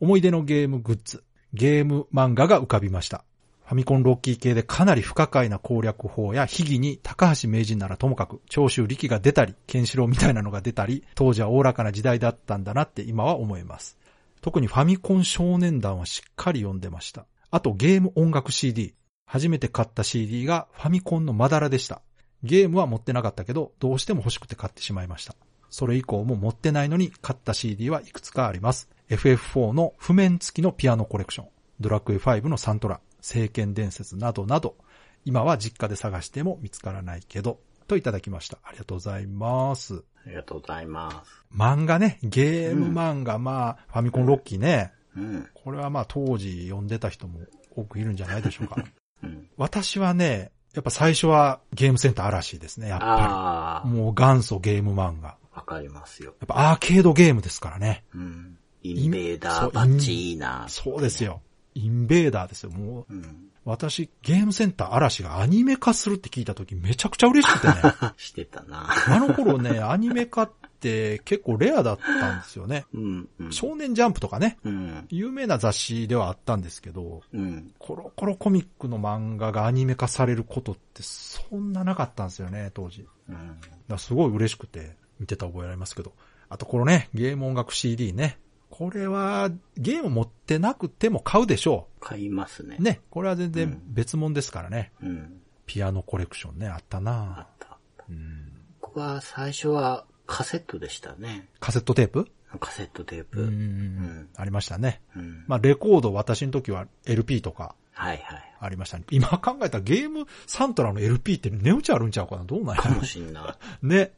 思い出のゲームグッズ、ゲーム漫画が浮かびました。ファミコンロッキー系でかなり不可解な攻略法や秘技に高橋名人ならともかく長州力が出たり、ケンシロウみたいなのが出たり、当時はおおらかな時代だったんだなって今は思います。特にファミコン少年団はしっかり読んでました。あとゲーム音楽 CD。初めて買った CD がファミコンのまだらでした。ゲームは持ってなかったけど、どうしても欲しくて買ってしまいました。それ以降も持ってないのに買った CD はいくつかあります。FF4 の譜面付きのピアノコレクション、ドラクエ5のサントラ、聖剣伝説などなど、今は実家で探しても見つからないけど、といただきました。ありがとうございます。ありがとうございます。漫画ね、ゲーム漫画、まあ、ファミコンロッキーね、うん。これはまあ当時読んでた人も多くいるんじゃないでしょうか。うん。私はね、やっぱ最初はゲームセンター嵐ですね、やっぱああり。。もう元祖ゲーム漫画。わかりますよ。やっぱアーケードゲームですからね。うん。インベーダーバッチいいな。そうですよ。インベーダーですよ。もう、うん。私、ゲームセンター嵐がアニメ化するって聞いた時めちゃくちゃ嬉しくてね。してたな。あの頃ね、アニメ化って結構レアだったんですよね。うん。うん。少年ジャンプとかね、うん。有名な雑誌ではあったんですけど、うん。コロコロコミックの漫画がアニメ化されることってそんななかったんですよね、当時。うん。らすごい嬉しくて見てた覚えありますけど。あとこのね、ゲーム音楽 CD ね。これはゲーム持ってなくても買うでしょ買いますね。う。。ね、これは全然うん別物ですからね。うん。ピアノコレクションね、あったあなった。うん僕は最初はカセットでしたね。カセットテープ？カセットテーうプ。ん、ありましたね。うん。まあ、レコード、私の時は LP とかはいはい。ありましたね。今考えたらゲームサントラの LP って値打ちあるんちゃうかな？どうなんやかもしんな ね。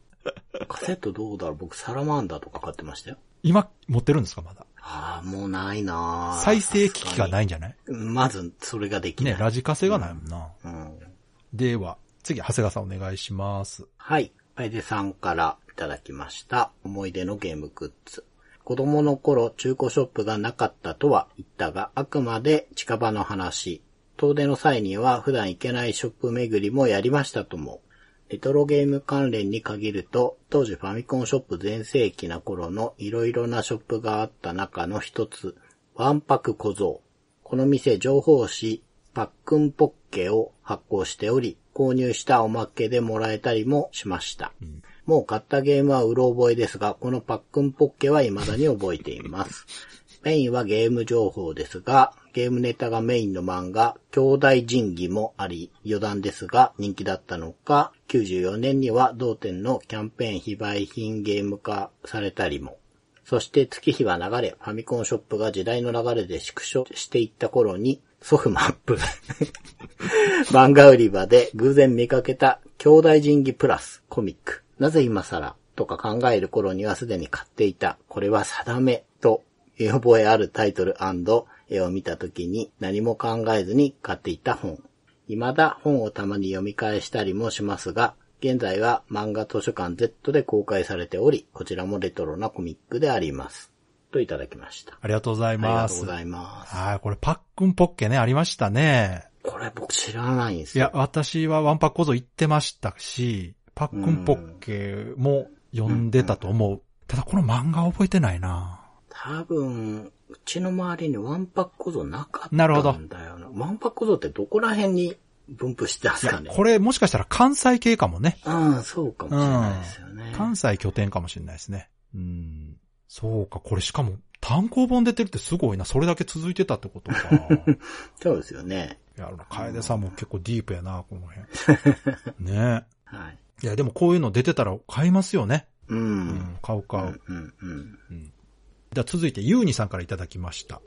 い。カセットどうだろう？僕サラマンダーとか買ってましたよ。今持ってるんですかまだ？ああ、もうないな再生機器がないいんじゃない？まず、それができない。ね、ラジカセがないもんな。うん。では、次、長谷川さんお願いします。はい。パイデさんからいただきました。思い出のゲームグッズ。子供の頃、中古ショップがなかったとは言ったが、あくまで近場の話。遠出の際には普段行けないショップ巡りもやりましたとも。レトロゲーム関連に限ると、当時ファミコンショップ全盛期な頃のいろいろなショップがあった中の一つ、ワンパク小僧。この店情報誌、パックンポッケを発行しており、購入したおまけでもらえたりもしました。もう買ったゲームはうろ覚えですが、このパックンポッケは未だに覚えています。メインはゲーム情報ですが、ゲームネタがメインの漫画、兄弟神器もあり、余談ですが人気だったのか、94年には同店のキャンペーン非売品ゲーム化されたりも。そして月日は流れ、ファミコンショップが時代の流れで縮小していった頃に、ソフマップ。漫画売り場で偶然見かけた兄弟神器プラスコミック。なぜ今更とか考える頃にはすでに買っていた。これは定めと見覚えあるタイトル絵を見た時に何も考えずに買っていた本。未だ本をたまに読み返したりもしますが、現在は漫画図書館 Z で公開されており、こちらもレトロなコミックであります。といただきました。ありがとうございありがます。とうございます。はい、これパックンポッケね、ありましたね。これ僕知らないんですよ。いや、私はワンパック小僧行ってましたし、パックンポッケも読んでたと思う。ただこの漫画覚えてないな多分、うちの周りにワンパック小僧なかったんだなるほどよな。ワンパック小僧ってどこら辺に分布してますかね。これもしかしたら関西系かもね。うん、そうかもしれないですよね。関西拠点かもしれないですね。うん。そうか、これしかも単行本出てるってすごいな。それだけ続いてたってことか。そうですよね。いや、楓さんも結構ディープやな、この辺。ねはい。いや、でもこういうの出てたら買いますよね。う。うんん、買う買う。うん、うん。では続いてユーニさんからいただきました。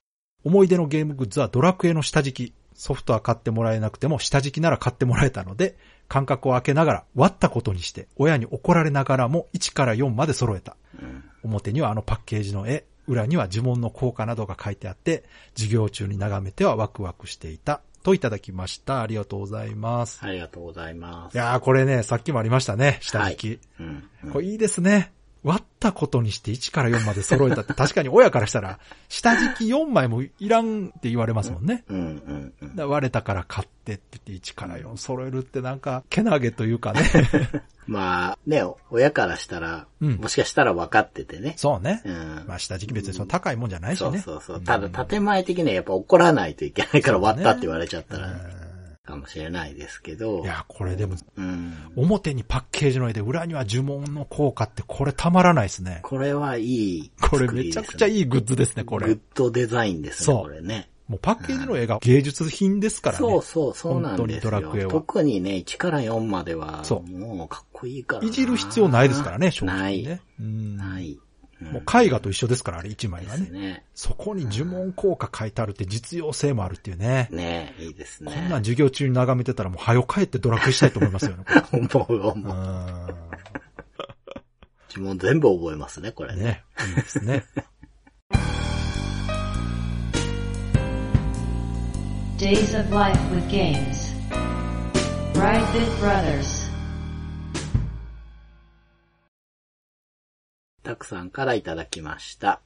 思い出のゲームグッズはドラクエの下敷き。ソフトは買ってもらえなくても下敷きなら買ってもらえたので、間隔を空けながら割ったことにして、親に怒られながらも1から4まで揃えた。表にはあのパッケージの絵、裏には呪文の効果などが書いてあって、授業中に眺めてはワクワクしていた。といただきました。ありがとうございます。ありがとうございます。いやーこれね、さっきもありましたね、下敷き。うん。うんこれいいですね。割ったことにして1から4まで揃えたって 確かに親からしたら、下敷き4枚もいらんって言われますもんね。うん、うん、うん。割れたから買ってって言って1から4揃えるってなんか、けなげというかね。まあ、ね、親からしたら、うんもしかしたら分かっててね。そうね。うん。まあ下敷き別にその高いもんじゃないしそうね。そうそう。ただ、建前的にはやっぱ怒らないといけないから割ったって言われちゃったら、かもしれないですけど。いや、これでも、うん。表にパッケージの絵で裏には呪文の効果ってこれたまらないですね。これはいい、これめちゃくちゃいいグッズですね、これグッ。ドデザインですね、そうこれね。もうパッケージの絵が芸術品ですからね。そうそう、そうなんですよ。本当にドラクエは特にね、1から4までは、そうもうかっこいいからな。いじる必要ないですからね、正直ない。ね。うんない。うんもう絵画と一緒ですから、あれ1枚がね。ね。そこに呪文効果書いてあるって実用性もあるっていうね。ねいいですね。こんなん授業中に眺めてたらもう早く帰ってドラクエしたいと思いますよね。思う思う。う呪文全部覚えますね、これね。いいですね。Days of Life with Games. Brightbit Brothers. たくさんからいただきました。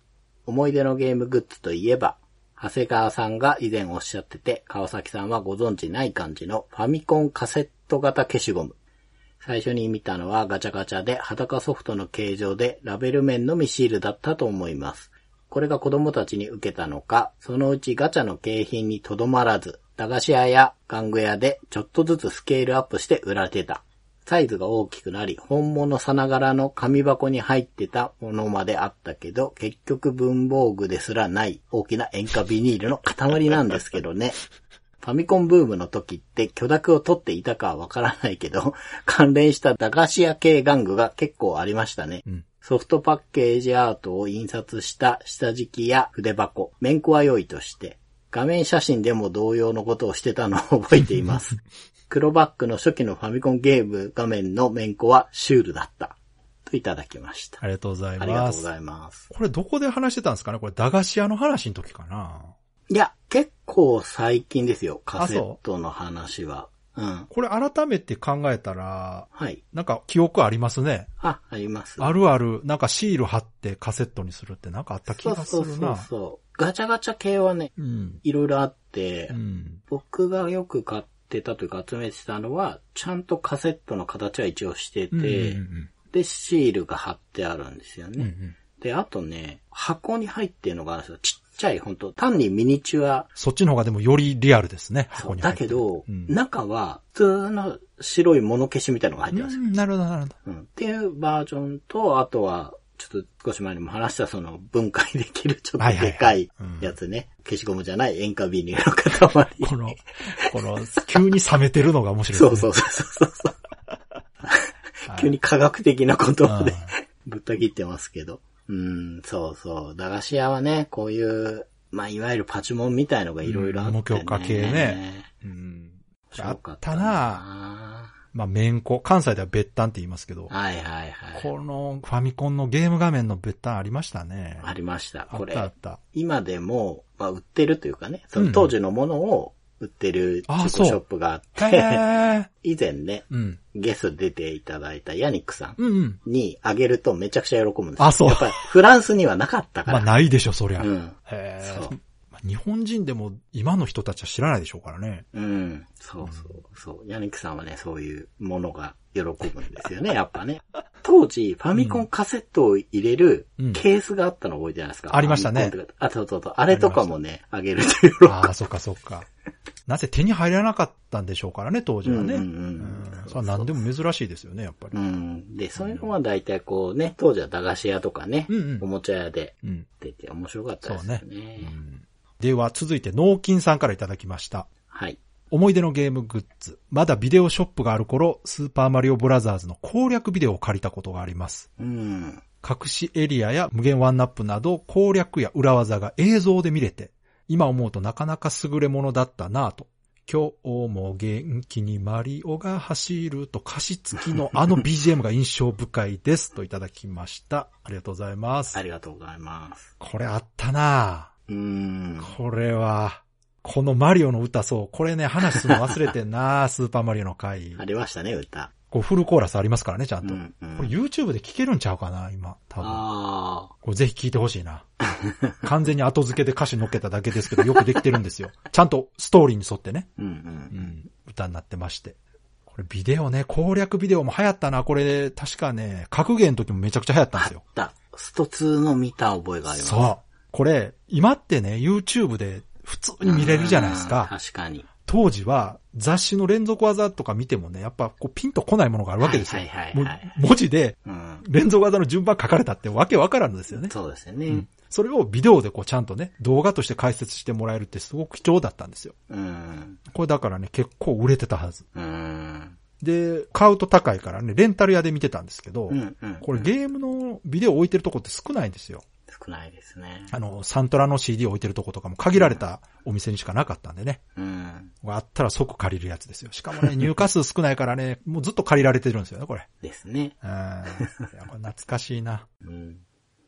思い出のゲームグッズといえば、長谷川さんが以前おっしゃってて、川崎さんはご存知ない感じのファミコンカセット型消しゴム。最初に見たのはガチャガチャで裸ソフトの形状でラベル面のみシールだったと思います。これが子供たちに受けたのか、そのうちガチャの景品にとどまらず、駄菓子屋や玩具屋でちょっとずつスケールアップして売られてた。サイズが大きくなり、本物さながらの紙箱に入ってたものまであったけど、結局文房具ですらない大きな塩化ビニールの塊なんですけどね。ファミコンブームの時って許諾を取っていたかはわからないけど、関連した駄菓子屋系玩具が結構ありましたね。うんソフトパッケージアートを印刷した下敷きや筆箱、面子は良いとして、画面写真でも同様のことをしてたのを覚えています。黒バックの初期のファミコンゲーム画面の面子はシュールだった。といただきました。ありがとうございありがとます。うございます。これどこで話してたんですかね？これ駄菓子屋の話の時かないや、結構最近ですよ、カセットの話は。うん。これ改めて考えたら、はい。なんか記憶ありますね。あ、あります。あるある、なんかシール貼ってカセットにするってなんかあった気がすそうそうそうるな。そう。ガチャガチャ系はね、うん。いろいろあって、うん。僕がよく買ってたというか集めてたのは、ちゃんとカセットの形は一応してて、うんうんで、シールが貼ってあるんですよね。うんうんで、あとね、箱に入ってるのがあるんですよ。ちっちゃい、本当単にミニチュア。そっちの方がでもよりリアルですね。箱に入ってるだけど、うん中は普通の白い物消しみたいなのが入ってますよ。うんなるほど、なるほど。うんっていうバージョンと、あとは、ちょっと少し前にも話したその分解できるちょっとでかいやつね。消しゴムじゃない塩化ビニールの塊。この、この、急に冷めてるのが面白いね。そうそうそうそう。急に科学的な言葉でぶった切ってますけど。うん、そうそう。駄菓子屋はね、こういう、まあ、いわゆるパチモンみたいのがいろいろあって、ね。うん無許可系ね。うん。あったななまあ、面子。関西では別端って言いますけど、はいはいはい。このファミコンのゲーム画面の別端ありましたね。ありました。あっこれ、たあった。今でも、まあ、売ってるというかね、そうんの当時のものを売ってるあ中古ショップがあっへて、ー。以前ね、うん。ゲスト出ていただいたヤニックさんうんうん。にあげるとめちゃくちゃ喜ぶんですよ。あそうやっぱりフランスにはなかったかまあ、ら。ないでしょ、そりゃ。うん。へーそうまあ日本人でも今の人たちは知らないでしょうからね。うん。そうそう。そう。ヤニックさんはね、そういうものが喜ぶんですよね、やっぱね。当時、ファミコンカセットを入れるうんケースがあったの覚えてないですか、ありましたねあ、そうそうそう。あれとかもね、あげるという。ああ、そっかそっか。なぜ手に入らなかったんでしょうからね、当時はね。うんうんうんうんそれは何でも珍しいですよね、やっぱり。うん。で、そういうのは大体こうね、当時は駄菓子屋とかね、うんうんおもちゃ屋でうん。出て面白かったですそうよね。では、続いて、脳筋さんからいただきました。はい。思い出のゲームグッズ。まだビデオショップがある頃、スーパーマリオブラザーズの攻略ビデオを借りたことがあります。うん。隠しエリアや無限ワンナップなど攻略や裏技が映像で見れて、今思うとなかなか優れものだったなぁと。今日も元気にマリオが走ると歌詞付きのあの BGM が印象深いですといただきました。ありがとうございますあ。りがとうございます。これあったなうん。ぁこれは、このマリオの歌そう。これね、話すの忘れてんなぁ スーパーマリオの回あ。りましたね、歌。こうフルコーラスありますからね、ちゃんと。うんうんこれ YouTube で聴けるんちゃうかな今、多分。あこれぜひ聞いてほしいな。完全に後付けで歌詞乗っけただけですけど、よくできてるんですよ。ちゃんとストーリーに沿ってね、あ。うんう。うんん、歌になってまして。これビデオね、攻略ビデオも流行ったな。これ、確かね、格ゲーの時もめちゃくちゃ流行ったんですよ。だ、スト2の見た覚えがあります。そう。これ、今ってね、YouTube で普通に見れるじゃないですうんか。確かに。当時は雑誌の連続技とか見てもね、やっぱこうピンとこないものがあるわけですよ。はいはいはいはい文字でうん。連続技の順番書かれたってわけわからんのですよね。そうですよね。うんそれをビデオでこうちゃんとね、動画として解説してもらえるってすごく貴重だったんですよ。うん。これだからね、結構売れてたはず。うん。で、買うと高いからね、レンタル屋で見てたんですけど、うん。うん。これゲームのビデオ置いてるとこって少ないんですよ。少ないですね。あの、サントラの CD 置いてるとことかも限られたお店にしかなかったんでね。うん。あったら即借りるやつですよ。しかもね、入荷数少ないからね、もうずっと借りられてるんですよね、これ。ですね。うん。いやこれ懐かしいな。うん。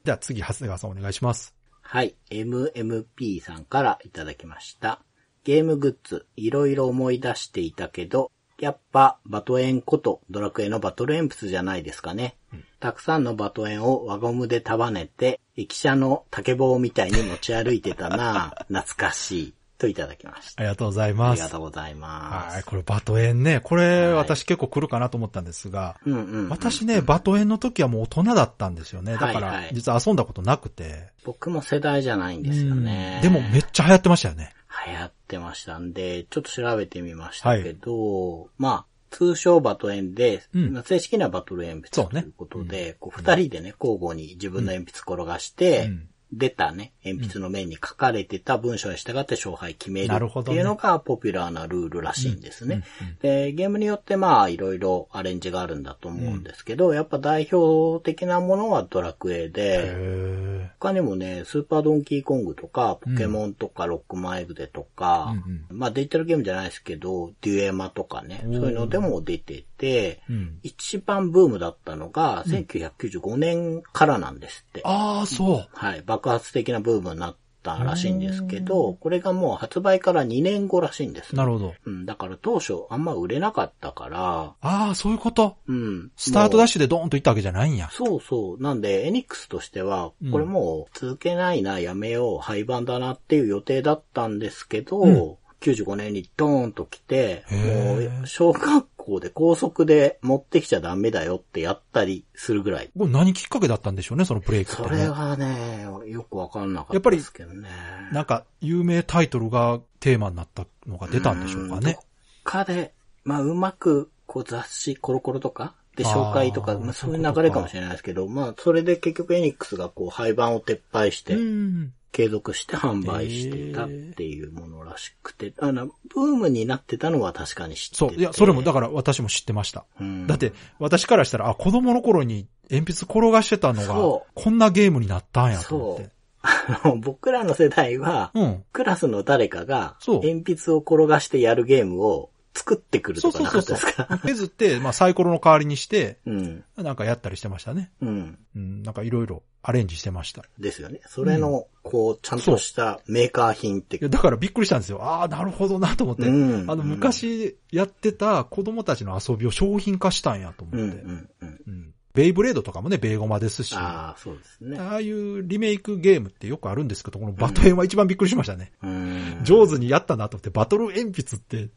じゃあ次、長谷川さんお願いします。はい。MMP さんからいただきました。ゲームグッズ、いろいろ思い出していたけど、やっぱ、バトエンことドラクエのバトル鉛筆じゃないですかね。たくさんのバトエンを輪ゴムで束ねて、駅舎の竹棒みたいに持ち歩いてたな 懐かしい。といただきました。ありがとうございあます。りがとうございます。はい、これバトエンね。これ、はい私結構来るかなと思ったんですが、うんうんうん私ね、バトエンの時はもう大人だったんですよね。だからはいはい、実は遊んだことなくて。僕も世代じゃないんですよね。うんでもめっちゃ流行ってましたよね。流行ってましたんで、ちょっと調べてみましたけど、まあ、通称バトエンで、うん。まあ正式にはバトル鉛筆ということで、こう二人でね、交互に自分の鉛筆転がして、うん出たね、鉛筆の面に書かれてた文章に従って勝敗決めるってなるほどね。いうのがポピュラーなルールらしいんですね。で、ゲームによってまあいろいろアレンジがあるんだと思うんですけど、やっぱ代表的なものはドラクエで、へ他にもね、スーパードンキーコングとか、ポケモンとか、ロックマンエグゼとか、うんまあデジタルゲームじゃないですけど、デュエマとかね、そういうのでも出てて。一番ブームだったのが、1995年からなんですって。ああ、そう。はい、爆発的なブームになったらしいんですけど、これがもう発売から2年後らしいんです。なるほど。うん、だから当初あんま売れなかったから、ああ、そういうこと？うん。スタートダッシシュでドーンといったわけじゃないんや。そうそう。なんで、エニックスとしてはうん、これもう続けないな、やめよう、廃盤だなっていう予定だったんですけど、うん95年にドーンと来て、へもーう、小学校で高速で持ってきちゃダメだよってやったりするぐらい。これ何きっかけだったんでしょうね、そのブレイクってね。それはね、よくわかんなかったですけどね。なんか、有名タイトルがテーマになったのが出たんでしょうかね。かで、まあ、うまく、こう雑誌、コロコロとかで紹介とか、まあ、そういう流れかもしれないですけど、まあ、それで結局エニックスがこう、廃盤を撤廃して、うん。継続して販売してたっていうものらしくて、あの、ブームになってたのは確かに知ってて。そう。いや、それもだから私も知ってました。うんだって、私からしたら、あ、子供の頃に鉛筆転がしてたのがそ、こんなゲームになったんやと思っそうて。。あの、僕らの世代は、うん。クラスの誰かが、鉛筆を転がしてやるゲームを作ってくるとかなかったそうそうそうですか？削って、まあサイコロの代わりにして、うん。なんかやったりしてましたね。うん。うん、なんかいろいろアレンジしてました。いですよね。それの、こう、ちゃんとしたメーカー品ってや、だからびっくりしたんですよ。ああ、なるほどなと思って。うんあの、昔やってた子供たちの遊びを商品化したんやと思うんうって。んうん。うんベイブレードとかもね、ベイゴマですし。ああ、そうですね。ああいうリメイクゲームってよくあるんですけど、このバトエンは一番びっくりしましたね。うん。上手にやったなと思って、バトル鉛筆って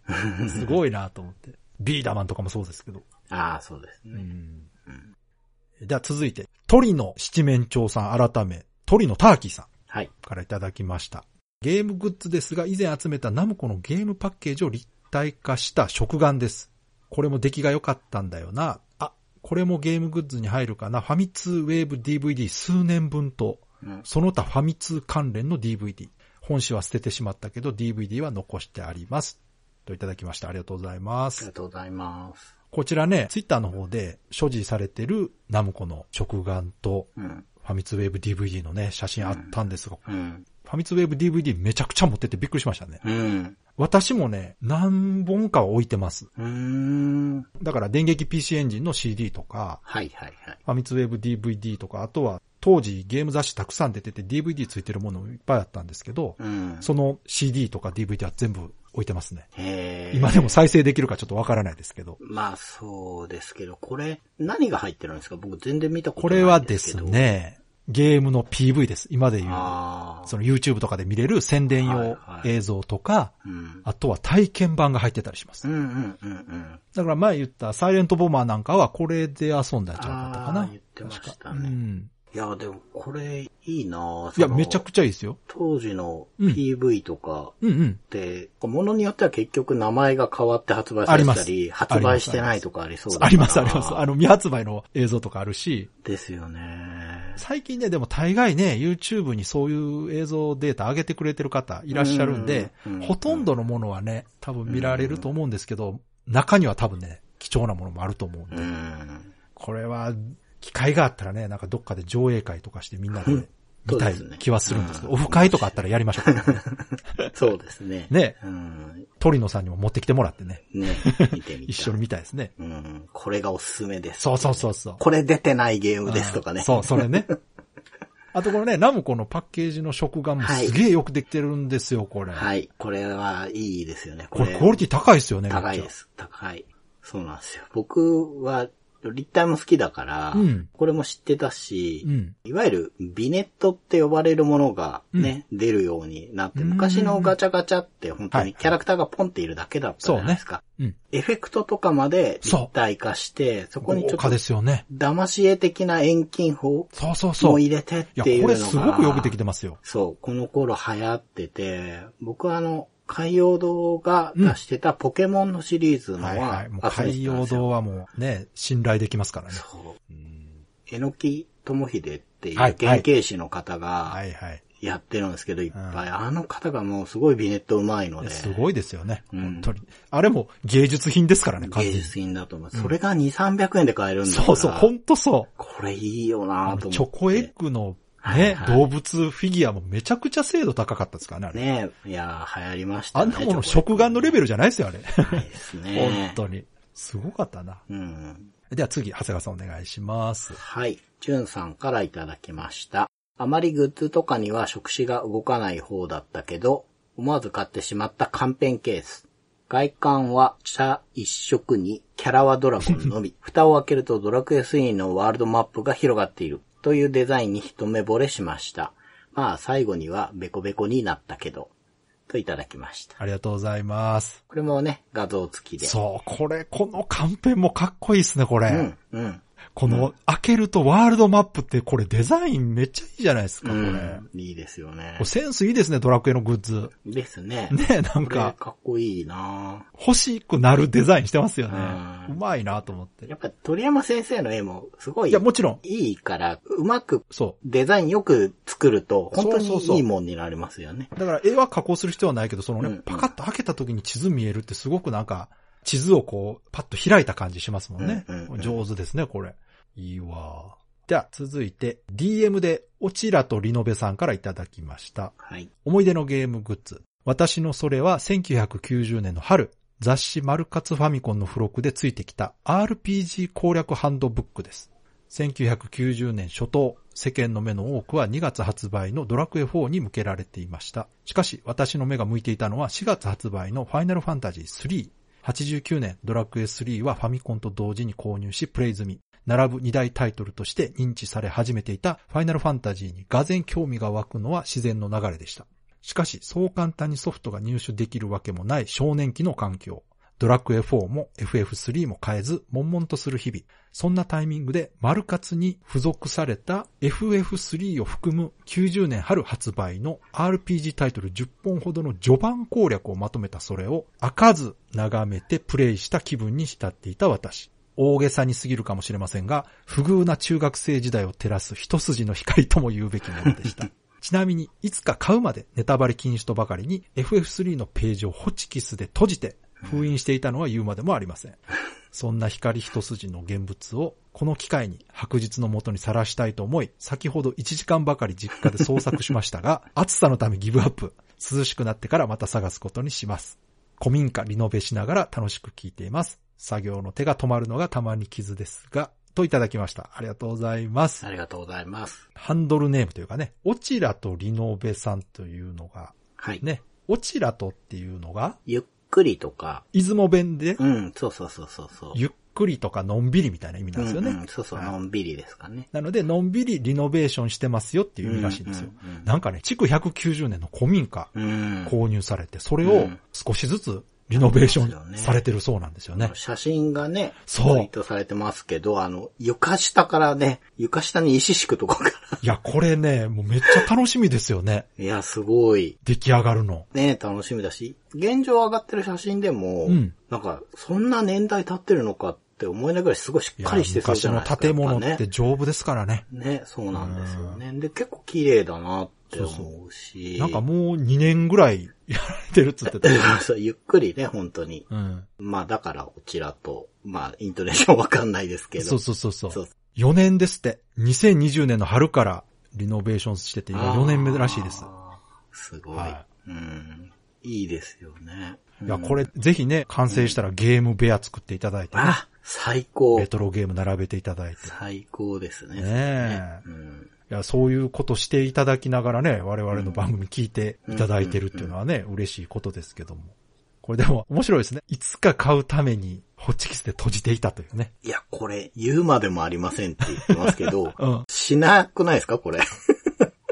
すごいなと思って。ビーダマンとかもそうですけど。ああ、そうですね。うん。では続いて、鳥の七面鳥さん改め、鳥のターキーさんはい。からいただきました。ゲームグッズですが、以前集めたナムコのゲームパッケージを立体化した食玩です。これも出来が良かったんだよな。あ、これもゲームグッズに入るかな。ファミ通ウェーブ DVD 数年分と、うんその他ファミ通関連の DVD。本誌は捨ててしまったけど DVD は残してあります。といただきました。ありがとうございますありが。とうございます。こちらね、ツイッターの方で所持されてるナムコの食玩とうん。ファミツウェーブ DVD のね、写真あったんですが、うん。ファミツウェーブ DVD めちゃくちゃ持っててびっくりしましたね。うん。私もね、何本かは置いてます。だから電撃 PC エンジンの CD とか、はいはいはい。ファミツウェーブ DVD とか、あとは当時ゲーム雑誌たくさん出てて DVD ついてるものいっぱいあったんですけど、うん。その CD とか DVD は全部置いてますね。今でも再生できるかちょっとわからないですけど。まあそうですけど、これ、何が入ってるんですか？僕全然見たことこないれはです。ね、ゲームの PV です。今で言う。その YouTube とかで見れる宣伝用はいはい映像とか、うん。あとは体験版が入ってたりしますう。んうんうんうん。だから前言ったサイレントボマーなんかはこれで遊んだんちゃうかったかな。言ってましたねうん。いや、でもこれいいなぁいや、めちゃくちゃいいですよ。当時のうん PV とかうんうん。って、ものによっては結局名前が変わって発売されてたり、あります発売してないとかありそうだからありますあります。あの、未発売の映像とかあるし、ですよね。最近ね、でも大概ね、YouTube にそういう映像データ上げてくれてる方いらっしゃるんでうほとんどのものはね、多分見られると思うんですけど、中には多分ね、貴重なものもあると思うんうで、ん。これは、機会があったらね、なんかどっかで上映会とかしてみんなで見たい気はするんですけど、うんオフ会とかあったらやりましょうか。そうですね。ねうん。鳥野さんにも持ってきてもらってね、ね、見てみた一緒に見たいですね。うん。これがおすすめです。そうそうそうそう。これ出てないゲームですとかね。そう、それね。あとこのね、ナムコのパッケージの食玩もすげえよくできてるんですよ、これ。はい。これはいいですよね。これクオリティ高いですよね、高いです。高い。そうなんですよ。僕は立体も好きだから、うんこれも知ってたし、うん。いわゆるビネットって呼ばれるものがね、出るようになって、うん昔のガチャガチャって本当はいにキャラクターがポンっているだけだったじゃないですか。うん。エフェクトとかまで立体化して、そこにちょっとですよね。騙し絵的な遠近法も入れてっや、ていうのが。これすごくよくできてますよ。そう、この頃流行ってて、僕はあの、海洋堂が出してたポケモンのシリーズのはいは。はいもう海洋堂はもうね、信頼できますからね。そう。うんえのきともひでっていうはい原型師の方がはいはい。やってるんですけど、いっぱい。あの方がもうすごいビネットうまいので。すごいですよね。うん本当に。あれも芸術品ですからね、芸術品だと思う。それが2、300円で買えるんだから。そうそう、ほんとそう。これいいよなと思って。チョコエッグのね、はいはい動物フィギュアもめちゃくちゃ精度高かったですからね、あれ。ねいやー、流行りましたね。あんなもの食玩のレベルじゃないですよ、あれ。ル。ないですね。本当に。すごかったな。うん。では次、長谷川さんお願いします。はい。じゅんさんからいただきました。あまりグッズとかには触手が動かない方だったけど、思わず買ってしまったカンペンケース。外観は茶一色にキャラはドラゴンのみ。蓋を開けるとドラクエ3のワールドマップが広がっている。というデザインに一目惚れしました。まあ最後にはベコベコになったけど。といただきました。ありがとうございます。これもね、画像付きで。そう、これ、このカンペンもかっこいいですね、これ。うん、うん。この、開けるとワールドマップって、これデザインめっちゃいいじゃないですか、うこれ。ん、いいですよね。センスいいですね、ドラクエのグッズ。ですね。ねなんか、かっこいいな欲しくなるデザインしてますよね。ううんまいなと思って。やっぱ鳥山先生の絵もすごいいや、もちろん、いいから、うまくそデザインよく作ると、本当そうそうそうにいいもんになりますよね。う。だから絵は加工する必要はないけど、そのね、うんうんパカッと開けた時に地図見えるってすごくなんか、地図をこう、パッと開いた感じしますもんね。うんうんうん上手ですね、これ。いいわ。じゃあ、続いて、DM で、オチラとリノベさんからいただきました。はい。思い出のゲームグッズ。私のそれは1990年の春、雑誌マルカツファミコンの付録でついてきた RPG 攻略ハンドブックです。1990年初頭、世間の目の多くは2月発売のドラクエ4に向けられていました。しかし、私の目が向いていたのは4月発売のファイナルファンタジー3。89年、ドラクエ3はファミコンと同時に購入しプレイ済み。並ぶ2大タイトルとして認知され始めていたファイナルファンタジーにがぜ興味が湧くのは自然の流れでした。しかし、そう簡単にソフトが入手できるわけもない少年期の環境。ドラクエ4も FF3 も変えず、悶々とする日々。そんなタイミングで、マルカツに付属された FF3 を含む90年春発売の RPG タイトル10本ほどの序盤攻略をまとめたそれを開かず眺めてプレイした気分に浸っていた私。大げさに過ぎるかもしれませんが、不遇な中学生時代を照らす一筋の光とも言うべきものでした。ちなみに、いつか買うまでネタバレ禁止とばかりに FF3 のページをホチキスで閉じて封印していたのは言うまでもありません。そんな光一筋の現物をこの機会に白日の元にさらしたいと思い、先ほど1時間ばかり実家で捜索しましたが、暑さのためギブアップ。涼しくなってからまた探すことにします。古民家リノベしながら楽しく聞いています。作業の手が止まるのがたまに傷ですが、といただきました。ありがとうございます。ありがとうございます。ハンドルネームというかね、オチラとリノベさんというのが、はい。ね、オチラとっていうのが、ゆっくりとか、出雲弁で、うん、そうそうそうそうそう。ゆっくりとかのんびりみたいな意味なんですよね。うんうんそうそう、はいのんびりですかね。なので、のんびりリノベーションしてますよっていう意味らしいんですよ。うんうんうんなんかね、築190年の古民家うん。購入されて、それをうん少しずつリノベーションされてるそうなんですよね。写真がね、そうツイートされてますけど、あの、床下からね、床下に石敷くとこから。いや、これね、もうめっちゃ楽しみですよね。いや、すごい。出来上がるの。ね、楽しみだし、現状上がってる写真でも、うんなんか、そんな年代経ってるのかって思いながらすごいしっかりしてそうじ昔のゃないですか。建物って丈夫ですからね。ね、そうなんですよね。で、結構綺麗だなって思うし。なんかもう2年ぐらいやられてるっつってた。そうゆっくりね、本当に。うん。まあだから、こちらと、まあ、イントネーションわかんないですけど。そうそうそうそう。そう4年ですって。2020年の春からリノベーションしてて、今4年目らしいです。すごい。はうん。いいですよね。いや、うんこれ、ぜひね、完成したらゲーム部屋作っていただいてね。あ、最高レ。トロゲーム並べていただいて。最高ですね。ねえうん。いや、そういうことしていただきながらね、我々の番組聞いていただいてるっていうのはね、嬉しいことですけども。これでも面白いですね。いつか買うために、ホッチキスで閉じていたというね。いや、これ、言うまでもありませんって言ってますけど、うん。いしなくないですかこれ。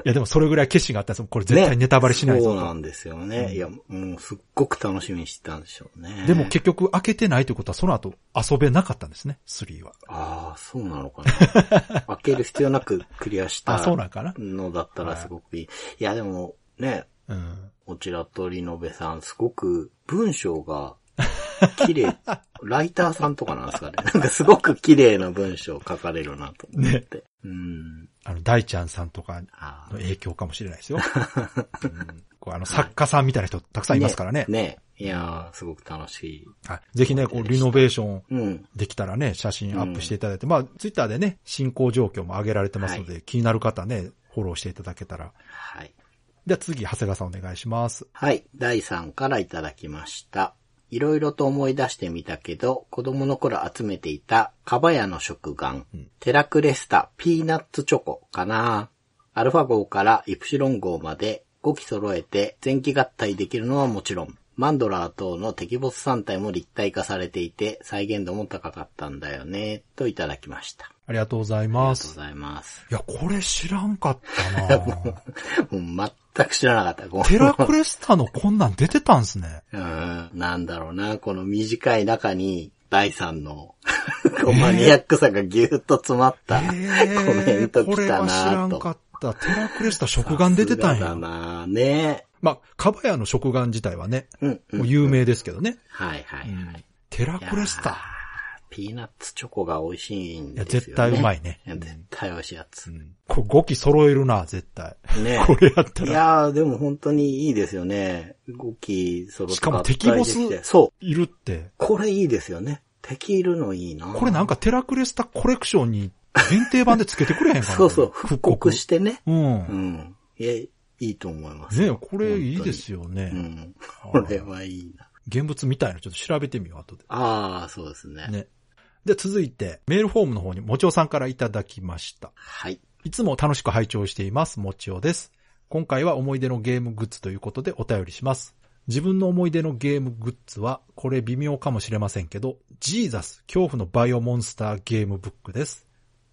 や、でもそれぐらい決心があったんですよ。これ絶対ネタバレしないぞと。そうなんですよね。いや、もうすっごく楽しみにしてたんでしょうね。でも結局開けてないということはその後遊べなかったんですね、3は。ああ、そうなのかな。開ける必要なくクリアしたあ、そうなんかな。のだったらすごくいい。いや、でも、ね、うん。おちらとりのべさん、すごく文章が綺麗、ライターさんとかなんですかね。なんかすごく綺麗な文章を書かれるなと思って。うん。あの、大ちゃんさんとかあの影響かもしれないですよ。うんこうあの、作家さんみたいな人たくさんいますからね。ね。いやー、すごく楽しい。はいぜひね、こう、リノベーションうん。できたらね、写真アップしていただいて、まあ、ツイッターでね、進行状況も上げられてますので、気になる方ね、フォローしていただけたら。はい。では次、長谷川さんお願いします。はい。第3からいただきました。いろいろと思い出してみたけど、子供の頃集めていた、カバヤの食玩、テラクレスタ、ピーナッツチョコかな。アルファ号からイプシロン号まで5機揃えて前期合体できるのはもちろん、マンドラー等の敵ボス3体も立体化されていて、再現度も高かったんだよね、といただきました。ありがとうございあります。がとうございます。いや、これ知らんかったな もう全く知らなかった。テラクレスタのこんなん出てたんすね。うん、なんだろうな、この短い中に、第三の、こうマニアックさがぎゅーっと詰まった、コメントこれ来たは知らなんと。かった。テラクレスタ食玩出てたんやだ。なねまあ、カバヤの食玩自体はね、うん、うん。有名ですけどね。はいはいはい。テラクレスタ。ピーナッツチョコが美味しいんですよ、ね。絶対うまいねや絶対美味しいやつ。これ5機揃えるな、絶対。ね これやったいら。やー、でも本当にいいですよね。動き揃ってしかも敵ボスそう。いるって。これいいですよね。敵いるのいいな。これなんかテラクレスタコレクションに限定版でつけてくれへんかな そうそう、復刻してね。うん。うねん。いや、いいと思います。えこれいいですよね。うん。これはいいな。現物みたいなちょっと調べてみよう、後で。ああ、そうですね。ね。で、続いて、メールフォームの方に、もちおさんからいただきました。はい。いつも楽しく拝聴しています、もちおです。今回は思い出のゲームグッズということでお便りします。自分の思い出のゲームグッズは、これ微妙かもしれませんけど、ジーザス、恐怖のバイオモンスターゲームブックです。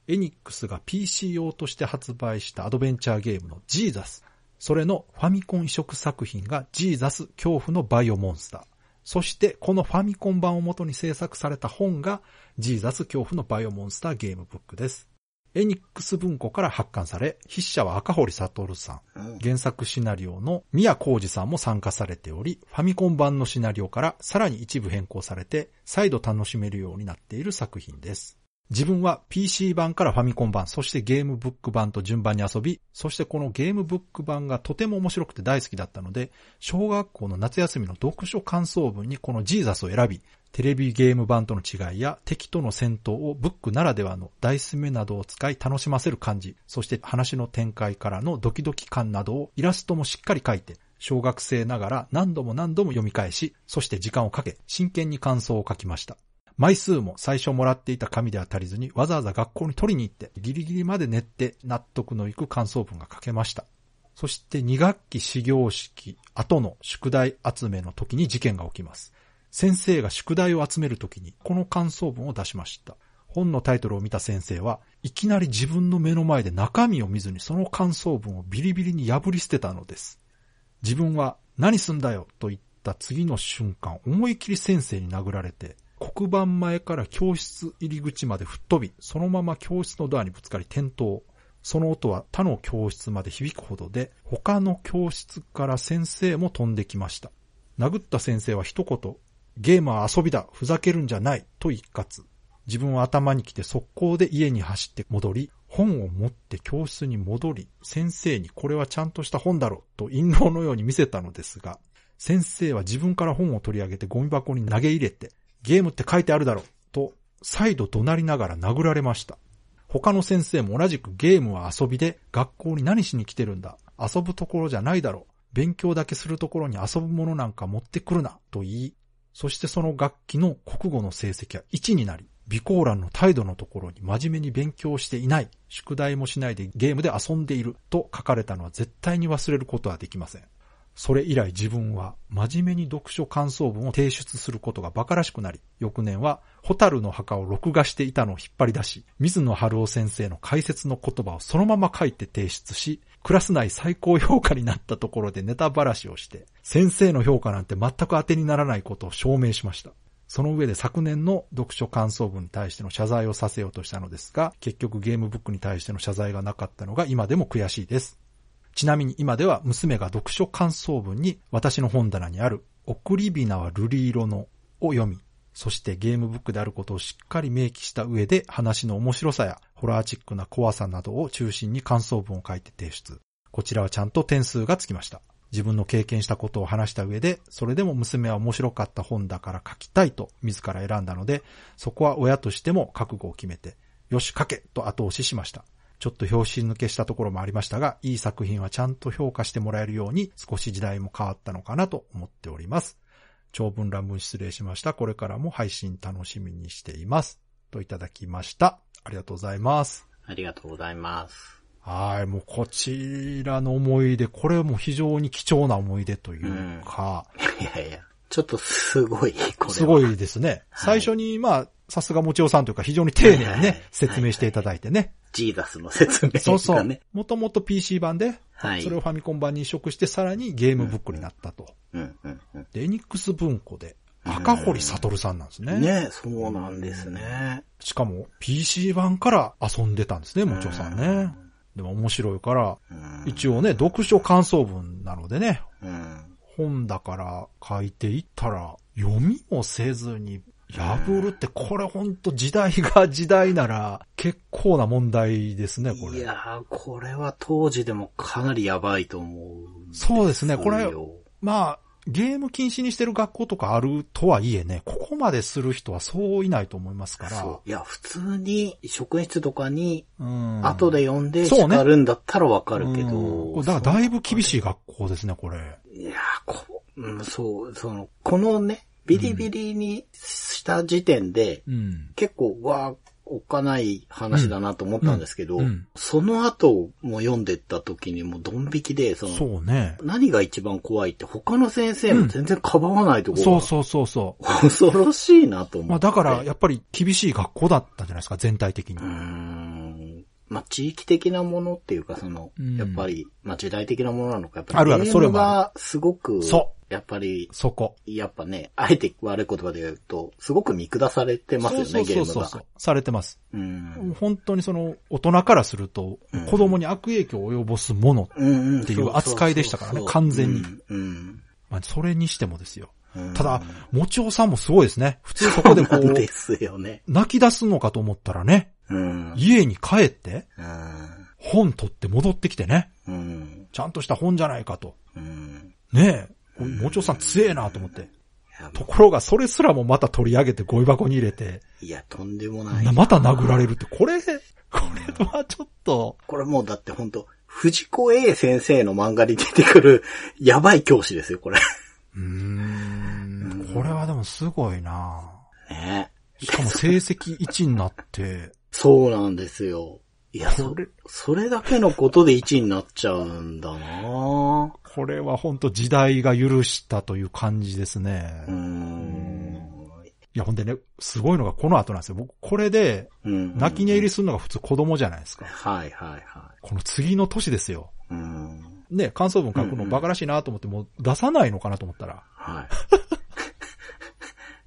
エニックスが PC 用として発売したアドベンチャーゲームのジーザス。それのファミコン移植作品がジーザス恐怖のバイオモンスター。そしてこのファミコン版を元に制作された本がジーザス恐怖のバイオモンスターゲームブックです。エニックス文庫から発刊され、筆者は赤堀悟さん。うん原作シナリオの宮浩二さんも参加されており、ファミコン版のシナリオからさらに一部変更されて、再度楽しめるようになっている作品です。自分は PC 版からファミコン版、そしてゲームブック版と順番に遊び、そしてこのゲームブック版がとても面白くて大好きだったので、小学校の夏休みの読書感想文にこのジーザスを選び、テレビゲーム版との違いや敵との戦闘をブックならではのダイス目などを使い楽しませる感じ、そして話の展開からのドキドキ感などをイラストもしっかり描いて、小学生ながら何度も何度も読み返し、そして時間をかけ、真剣に感想を書きました。枚数も最初もらっていた紙では足りずにわざわざ学校に取りに行ってギリギリまで練って納得のいく感想文が書けました。そして2学期始業式後の宿題集めの時に事件が起きます。先生が宿題を集める時にこの感想文を出しました。本のタイトルを見た先生はいきなり自分の目の前で中身を見ずにその感想文をビリビリに破り捨てたのです。自分は何すんだよと言った次の瞬間思い切り先生に殴られて黒板前から教室入り口まで吹っ飛び、そのまま教室のドアにぶつかり転倒。その音は他の教室まで響くほどで、他の教室から先生も飛んできました。殴った先生は一言、ゲームは遊びだ、ふざけるんじゃない、と一括。自分は頭に来て速攻で家に走って戻り、本を持って教室に戻り、先生にこれはちゃんとした本だろ、と陰謀のように見せたのですが、先生は自分から本を取り上げてゴミ箱に投げ入れて、ゲームって書いてあるだろう、と再度怒鳴りながら殴られました。他の先生も同じくゲームは遊びで学校に何しに来てるんだ。遊ぶところじゃないだろう。勉強だけするところに遊ぶものなんか持ってくるな。と言い、そしてその楽器の国語の成績は1になり、備考欄の態度のところに真面目に勉強していない、宿題もしないでゲームで遊んでいると書かれたのは絶対に忘れることはできません。それ以来自分は真面目に読書感想文を提出することが馬鹿らしくなり、翌年はホタルの墓を録画していたのを引っ張り出し、水野春夫先生の解説の言葉をそのまま書いて提出し、クラス内最高評価になったところでネタばらしをして、先生の評価なんて全く当てにならないことを証明しました。その上で昨年の読書感想文に対しての謝罪をさせようとしたのですが、結局ゲームブックに対しての謝罪がなかったのが今でも悔しいです。ちなみに今では娘が読書感想文に私の本棚にある送り火縄は瑠璃色のを読み、そしてゲームブックであることをしっかり明記した上で話の面白さやホラーチックな怖さなどを中心に感想文を書いて提出。こちらはちゃんと点数がつきました。自分の経験したことを話した上で、それでも娘は面白かった本だから書きたいと自ら選んだので、そこは親としても覚悟を決めて、よし書けと後押ししました。ちょっと表紙抜けしたところもありましたが、いい作品はちゃんと評価してもらえるように少し時代も変わったのかなと思っております。長文乱文失礼しました。これからも配信楽しみにしています。といただきました。ありがとうございます。ありがとうございます。はい、もうこちらの思い出、これも非常に貴重な思い出というか。うん、いやいや、ちょっとすごい、これすごいですね。最初に、まあ、さすがもちおさんというか非常に丁寧にね、説明していただいてね。ジーダスの説明がね。そうそう。もともと PC 版で、はい、それをファミコン版に移植して、さらにゲームブックになったと。うんうんうん、で、エニックス文庫で、赤堀悟さんなんですね。ねそうなんですね。しかも、PC 版から遊んでたんですね、もちおさんね。でも面白いから、一応ね、読書感想文なのでね、本だから書いていったら、読みもせずに破るって、これほんと時代が時代なら、結構な問題ですね、これ。いやー、これは当時でもかなりやばいと思う。そうですね、これ、まあ、ゲーム禁止にしてる学校とかあるとはいえね、ここまでする人はそういないと思いますから。そう。いや、普通に職員室とかに、後で読んで叱るんだったらわかるけど。ね、だからだいぶ厳しい学校ですね、これ。いやこ、うん、そう、その、このね、ビリビリにした時点で、うん、結構、わおっかない話だなと思ったんですけど、うんうん、その後も読んでった時にもドン引きで、その、そうね。何が一番怖いって他の先生も全然かばわないところ、そうそうそうそう。恐ろしいなと思って。まあだからやっぱり厳しい学校だったんじゃないですか、全体的に。うん。まあ地域的なものっていうかその、やっぱり、まあ時代的なものなのか、やっぱり。あるある、それは。すごく、そう。やっぱり、そこ。やっぱね、あえて悪い言葉で言うと、すごく見下されてますよね、そうそうそうそうされてます。うん。本当にその、大人からすると、子供に悪影響を及ぼすものっていう扱いでしたからね、完全に。うん。まあ、それにしてもですよ。ただ、もちおさんもすごいですね。普通そこでこう、ですよね。泣き出すのかと思ったらね、うん、家に帰って、うん、本取って戻ってきてね、うん、ちゃんとした本じゃないかと。うん、ねえ、もちおさん強えなと思って。ところが、それすらもまた取り上げてゴミ箱に入れて。いや、とんでもない。また殴られるって、これ、これはちょっと。これもうだって本当藤子 A 先生の漫画に出てくる、やばい教師ですよ、これ。うーん。これはでもすごいなねしかも成績1になって。そうなんですよ。いや、それ、それだけのことで1位になっちゃうんだなこれは本当時代が許したという感じですね。うん。いや、ほんでね、すごいのがこの後なんですよ。僕、これで、泣き寝入りするのが普通子供じゃないですか。はいはいはい。この次の年ですよ。うん。ね、感想文書くのバカらしいなと思って、もう出さないのかなと思ったら。はい。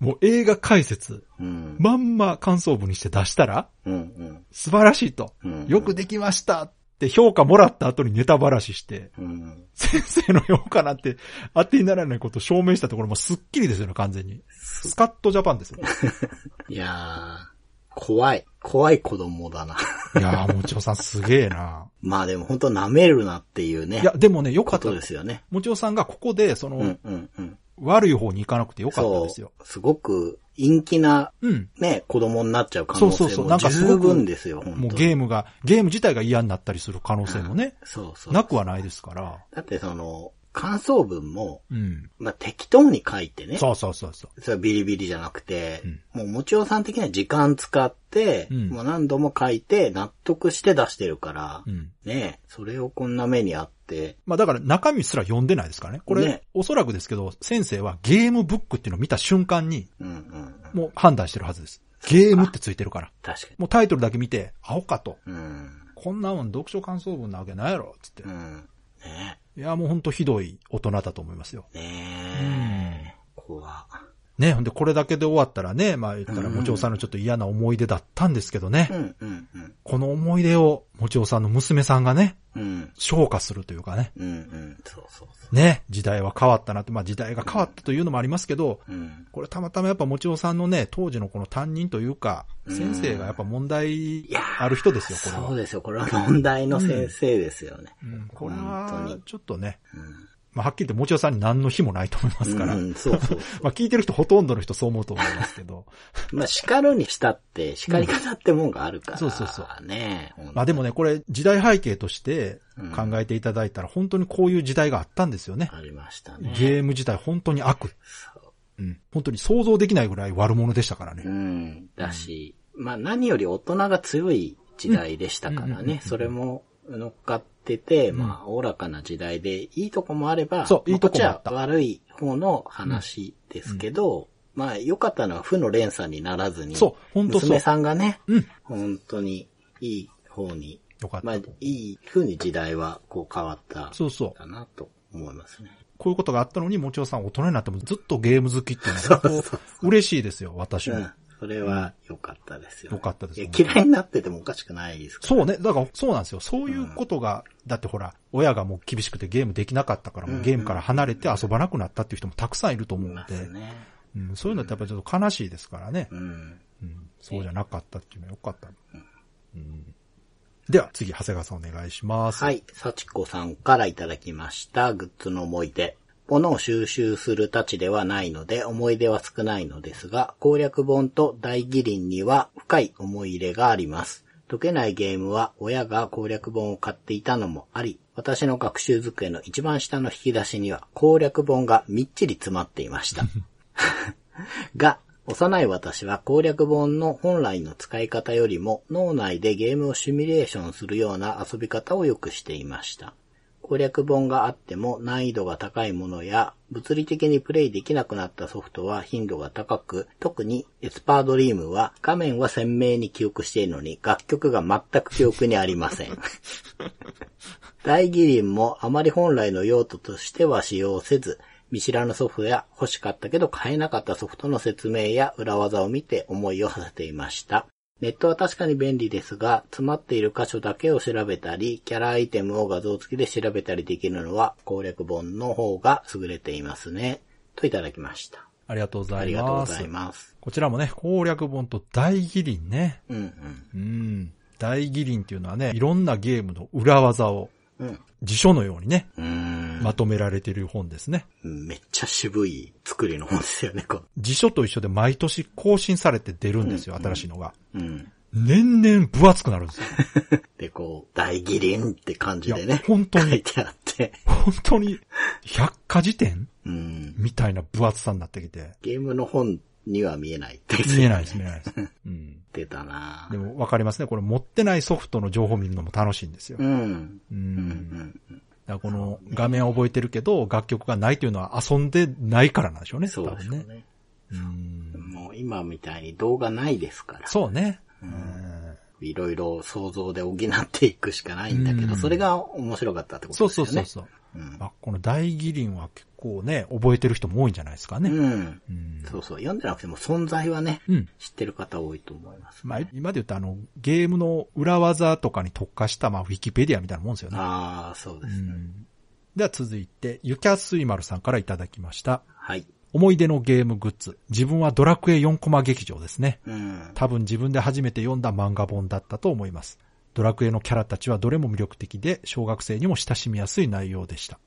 もう映画解説、うん、まんま感想文にして出したら、うんうん、素晴らしいと、うんうん、よくできましたって評価もらった後にネタばらしして、うん、先生の評価なんて当てにならないことを証明したところもスッキリですよね、完全に。スカットジャパンですよ。いやー。怖い。怖い子供だな。いやー、もちおさんすげえな。まあでも本当舐めるなっていうね。いや、でもね、よかった。ですよね。もちおさんがここで、その、うんうんうん、悪い方に行かなくてよかったですよ。すごく陰気な、ね、子供になっちゃう可能性もそうそうそう。なんか十分ですよ、もうゲームが、ゲーム自体が嫌になったりする可能性もね、そうそうなくはないですから。だってその、感想文も、うん。まあ、適当に書いてね。そうそうそうそう。それはビリビリじゃなくて、うんもうもちおさん的には時間使って、うんもう何度も書いて納得して出してるから、うん。ねえそれをこんな目にあって、まあだから中身すら読んでないですからね。これ、ねおそらくですけど、先生はゲームブックっていうのを見た瞬間に、うんうんうん。もう判断してるはずです。ゲームってついてるから。確かに。もうタイトルだけ見て、青かと。うん。こんなもん読書感想文なわけないやろ、つってう。ん。ねいや、もうほんとひどい大人だと思いますよ。え。ねえ。怖ね、ほんでこれだけで終わったらね、まあ言ったら、うんもちおさんのちょっと嫌な思い出だったんですけどね。うんうんうん。この思い出を、もちおさんの娘さんがね、うん。消化するというかね。うんうん。そうそうそね、時代は変わったなって、まあ時代が変わったというのもありますけど、う。うん。これたまたまやっぱもちおさんのね、当時のこの担任というか、うん先生がやっぱ問題ある人ですよ、これは。そうですよ。これは問題の先生ですよね。うん、これはに、ちょっとね、うん。まあはっきり言ってもちおさんに何の日もないと思いますから。うん、そうそう。まあ聞いてる人ほとんどの人そう思うと思いますけど。まあ、叱るにしたって、叱り方ってもんがあるから。そうそうそうねえ。まあでもね、これ時代背景として考えていただいたら本当にこういう時代があったんですよね。ありましたね。ゲーム自体本当に悪。そううん。本当に想像できないぐらい悪者でしたからね。うん。だし、まあ何より大人が強い時代でしたからうんうんうんうんね。それも乗っかってて、まあ、おおらかな時代で、いいとこもあれば、そういいとこもあったまこっちは悪い方の話ですけど、まあ、良かったのは負の連鎖にならずに、そう本当そう娘さんがね、うん。本当にいい方に、よかった。まあ、いい風に時代はこう変わった、そうそう。かなと思いますね。こういうことがあったのに、もちおさん大人になってもずっとゲーム好きっていうのは嬉しいですよ、私も。うん。それは良かったですよ。良かったですいや嫌いになっててもおかしくないですから。そうね。だから、そうなんですよ。そういうことが、だってほら、親がもう厳しくてゲームできなかったから、もうゲームから離れて遊ばなくなったっていう人もたくさんいると思うので、すね。うん、そういうのってやっぱりちょっと悲しいですからね。うん。うん、そうじゃなかったっていうのはよかった。うん、では、次、長谷川さんお願いします。はい。幸子さんからいただきました。グッズの思い出。物を収集するたちではないので、思い出は少ないのですが、攻略本と大義林には深い思い入れがあります。解けないゲームは親が攻略本を買っていたのもあり、私の学習机の一番下の引き出しには攻略本がみっちり詰まっていました。が、幼い私は攻略本の本来の使い方よりも脳内でゲームをシミュレーションするような遊び方をよくしていました。攻略本があっても難易度が高いものや物理的にプレイできなくなったソフトは頻度が高く、特にエスパードリームは画面は鮮明に記憶しているのに楽曲が全く記憶にありません。大技林もあまり本来の用途としては使用せず、見知らぬソフトや欲しかったけど買えなかったソフトの説明や裏技を見て思いを馳せていました。ネットは確かに便利ですが、詰まっている箇所だけを調べたり、キャラアイテムを画像付きで調べたりできるのは攻略本の方が優れていますね。といただきました。ありがとうござあいます。りがとうございます。こちらもね、攻略本と大義林ね。うんうん。うん。大義林っていうのはね、いろんなゲームの裏技をうん。辞書のようにね。まとめられている本ですね。めっちゃ渋い作りの本ですよね、こ辞書と一緒で毎年更新されて出るんですよ、新しいのが。う。うん。年々分厚くなるんですよ。で、こう、大義林って感じでね。本当に書いてあって。本当に、百科事典うん。みたいな分厚さになってきて。ゲームの本には見えないって見えないです、見えないです。うん。出たなでも分かりますね。これ持ってないソフトの情報を見るのも楽しいんですよ。うん。う。うんん。だからこの画面は覚えてるけど、楽曲がないというのは遊んでないからなんでしょうね。そうでしょう多分ね。ね。うん。もう今みたいに動画ないですから。そうね。いろいろ想像で補っていくしかないんだけど、うんそれが面白かったってこそうとですよね。そうそうそう。うんあ、この大義林は結構ね、覚えてる人も多いんじゃないですかね。うん。うん。そうそう。読んでなくても存在はね、うん。知ってる方多いと思います。まあ、今で言うとあの、ゲームの裏技とかに特化した、まあ、ウィキペディアみたいなもんですよね。ああ、そうですね。うん。では続いて、ゆきゃすいまるさんからいただきました。はい。思い出のゲームグッズ。自分はドラクエ4コマ劇場ですね。うん。多分自分で初めて読んだ漫画本だったと思います。ドラクエのキャラたちはどれも魅力的で、小学生にも親しみやすい内容でした。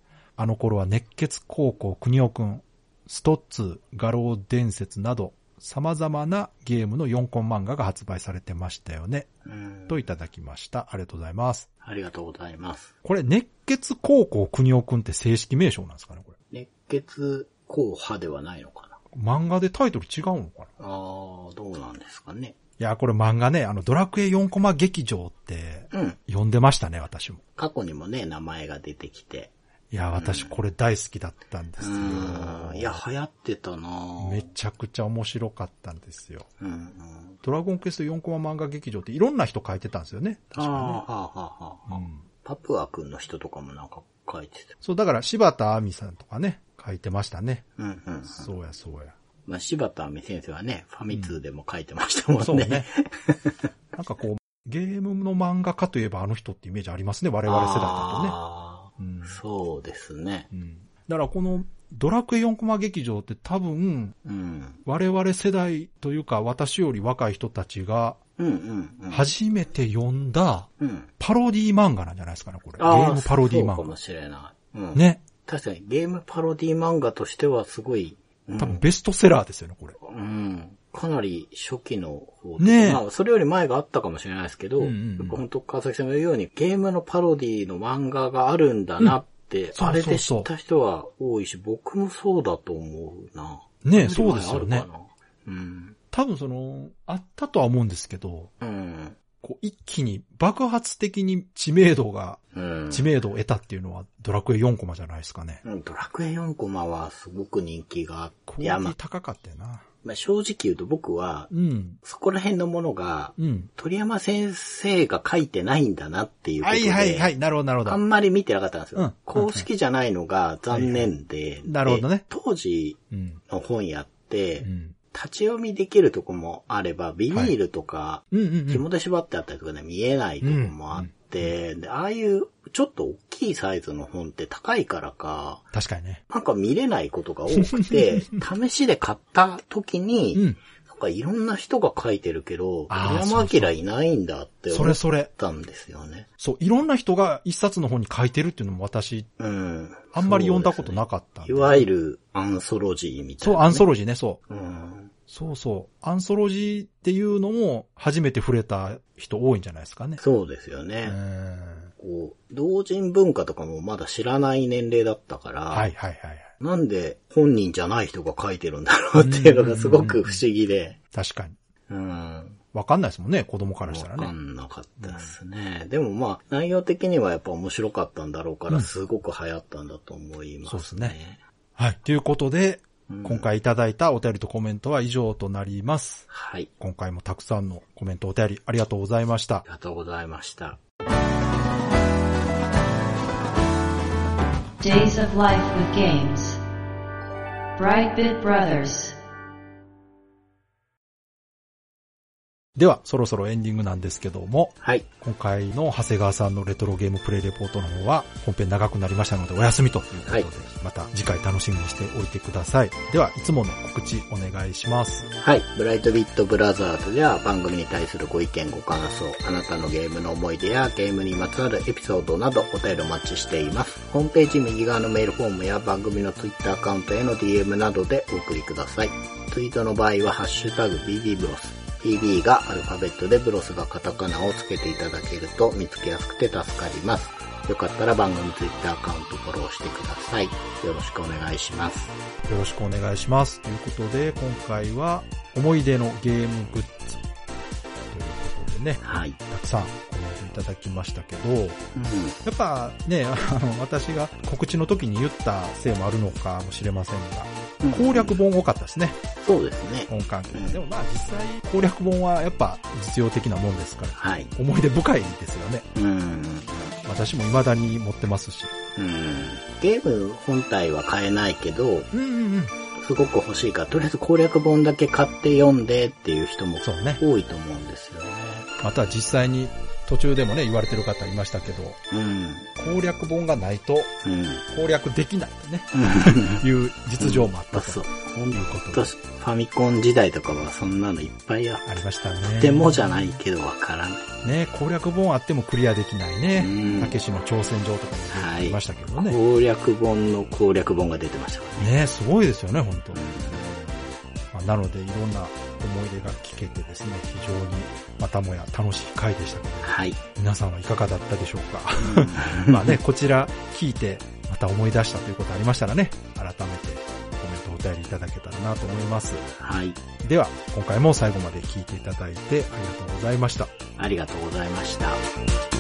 あの頃は熱血高校国尾くん、ストッツー、画廊伝説など、様々なゲームの4コン漫画が発売されてましたよね。うん。といただきました。ありがとうございます。ありがとうございます。これ、熱血高校国尾くんって正式名称なんですかねこれ。熱血硬派ではないのかな漫画でタイトル違うのかなああ、どうなんですかね。いや、これ漫画ね、あの、ドラクエ4コマ劇場って、うん。読んでましたね、私も。過去にもね、名前が出てきて。いや、私これ大好きだったんでうすよ。ん。いや、流行ってたなめちゃくちゃ面白かったんですよ。うんうん。ドラゴンクエスト4コマ漫画劇場っていろんな人書いてたんですよね。確かあ、はあ、はあ。ね。うん。パプア君の人とかもなんか書いてた。そう、だから柴田亜美さんとかね、書いてましたね。うんうん。そうや、そうや。まあ、柴田亜美先生はね、ファミ通でも書いてましたもんね。そうね。なんかこう、ゲームの漫画家といえばあの人ってイメージありますね、我々世代だとね。そうですね。うん。だからこのドラクエ4コマ劇場って多分、うん。我々世代というか私より若い人たちが。初めて読んだうん。パロディ漫画なんじゃないですかね、これ。ゲあームパロディ漫画。そうかもしれない。うん。ね。確かにゲームパロディ漫画としてはすごい、うん多分ベストセラーですよね、これ。うん。かなり初期の方とねえまあ、それより前があったかもしれないですけど、うんうんうん本当川崎さんが言うように、ゲームのパロディの漫画があるんだなって、そうあれで知った人は多いし、僕もそうだと思うな。ねえそうですよね。うん。多分その、あったとは思うんですけど、うん。こう一気に爆発的に知名度が、うん。知名度を得たっていうのはドラクエ4コマじゃないですかね。うんドラクエ4コマはすごく人気があって、クオリいや、まあ、ティ高かったよな。まあ、正直言うと僕は、うん。そこら辺のものが、うん。鳥山先生が書いてないんだなっていうことで、はいはいはい、なるほどなるほあど。んまり見てなかったんですよ。うん公式じゃないのが残念で、なるほどねで当時うん。の本屋って、うん。立ち読みできるとこもあれば、ビニールとか、うんうんうん。紐で縛ってあったりとかね、見えないとこもあって、で、ああいうちょっと大きいサイズの本って高いからか、確かにね。なんか見れないことが多くて、試しで買った時に、うん。なんかいろんな人が書いてるけど、山明いないんだって思っそれそれ。たんですよね。そう、いろんな人が一冊の本に書いてるっていうのも私、うん。あんまり読んだことなかったんでいわゆるアンソロジーみたいそう、な、ね。アンソロジーね、そう。うん。そうそう。アンソロジーっていうのも初めて触れた人多いんじゃないですかね。そうですようね。ん。こう、同人文化とかもまだ知らない年齢だったから、はいはいはい。なんで本人じゃない人が書いてるんだろうっていうのがすごく不思議で、確かに。うん。わかんないですもんね、子供からしたらわかね。んなかったですね。でもまあ、内容的にはやっぱ面白かったんだろうから、すごく流行ったんだと思いますね。そうですね。はい。ということで、うん今回いただいたお便りとコメントは以上となります。はい。今回もたくさんのコメントお便りありがとうございましたあ。りがとうございました。Days of Life with Games. Brightbit Brothers. では、そろそろエンディングなんですけども、はい。今回の長谷川さんのレトロゲームプレイレポートの方は本編長くなりましたのでお休みということで、はいまた次回楽しみにしておいてください。では、いつもの告知お願いします。はい。ブライトビットブラザーズでは番組に対するご意見ご感想、あなたのゲームの思い出やゲームにまつわるエピソードなどお便りお待ちしています。ホームページ右側のメールフォームや番組のツイッターアカウントへの DM などでお送りください。ツイートの場合はハッシュタグ BB ブロス。BB がアルファベットでブロスがカタカナをつけていただけると見つけやすくて助かります。よかったら番組 Twitter アカウントフォローしてください。よろしくお願いします。よろしくお願いします。ということで、今回は思い出のゲームグッズでね、はい。たくさんコメントいただきましたけど、やうん。っぱね、あの、私が告知の時に言ったせいもあるのかもしれませんが、攻略本多かったですね、そうですね。本関係うんでもまあ実際攻略本はやっぱ実用的なもんですから、はい。思い出深いですよね。うん。私も未だに持ってますし。うん。ゲーム本体は買えないけど、うんうんうん。すごく欲しいから、とりあえず攻略本だけ買って読んでっていう人も。多いと思うんですよね。また実際に途中でもね、言われてる方いましたけど、うん。攻略本がないとうん。攻略できないとね、いう実情もあったとそう。いうことファミコン時代とかはそんなのいっぱいあっありましたね。てもじゃないけどわからない。ね、攻略本あってもクリアできないうね。んたけしの挑戦状とかもはい出てましたけどね。攻略本の攻略本が出てましたからね。ね、すごいですよね、本当うんままあなのでいろんな思い出が聞けてですね、非常にまたもや楽しい回でしたけど、はい。皆さんはいかがだったでしょうか？まあね、こちら聞いてまた思い出したということありましたらね、改めてコメントお便りいただけたらなと思います。はい。では、今回も最後まで聞いていただいてありがとうございました。ありがとうございました。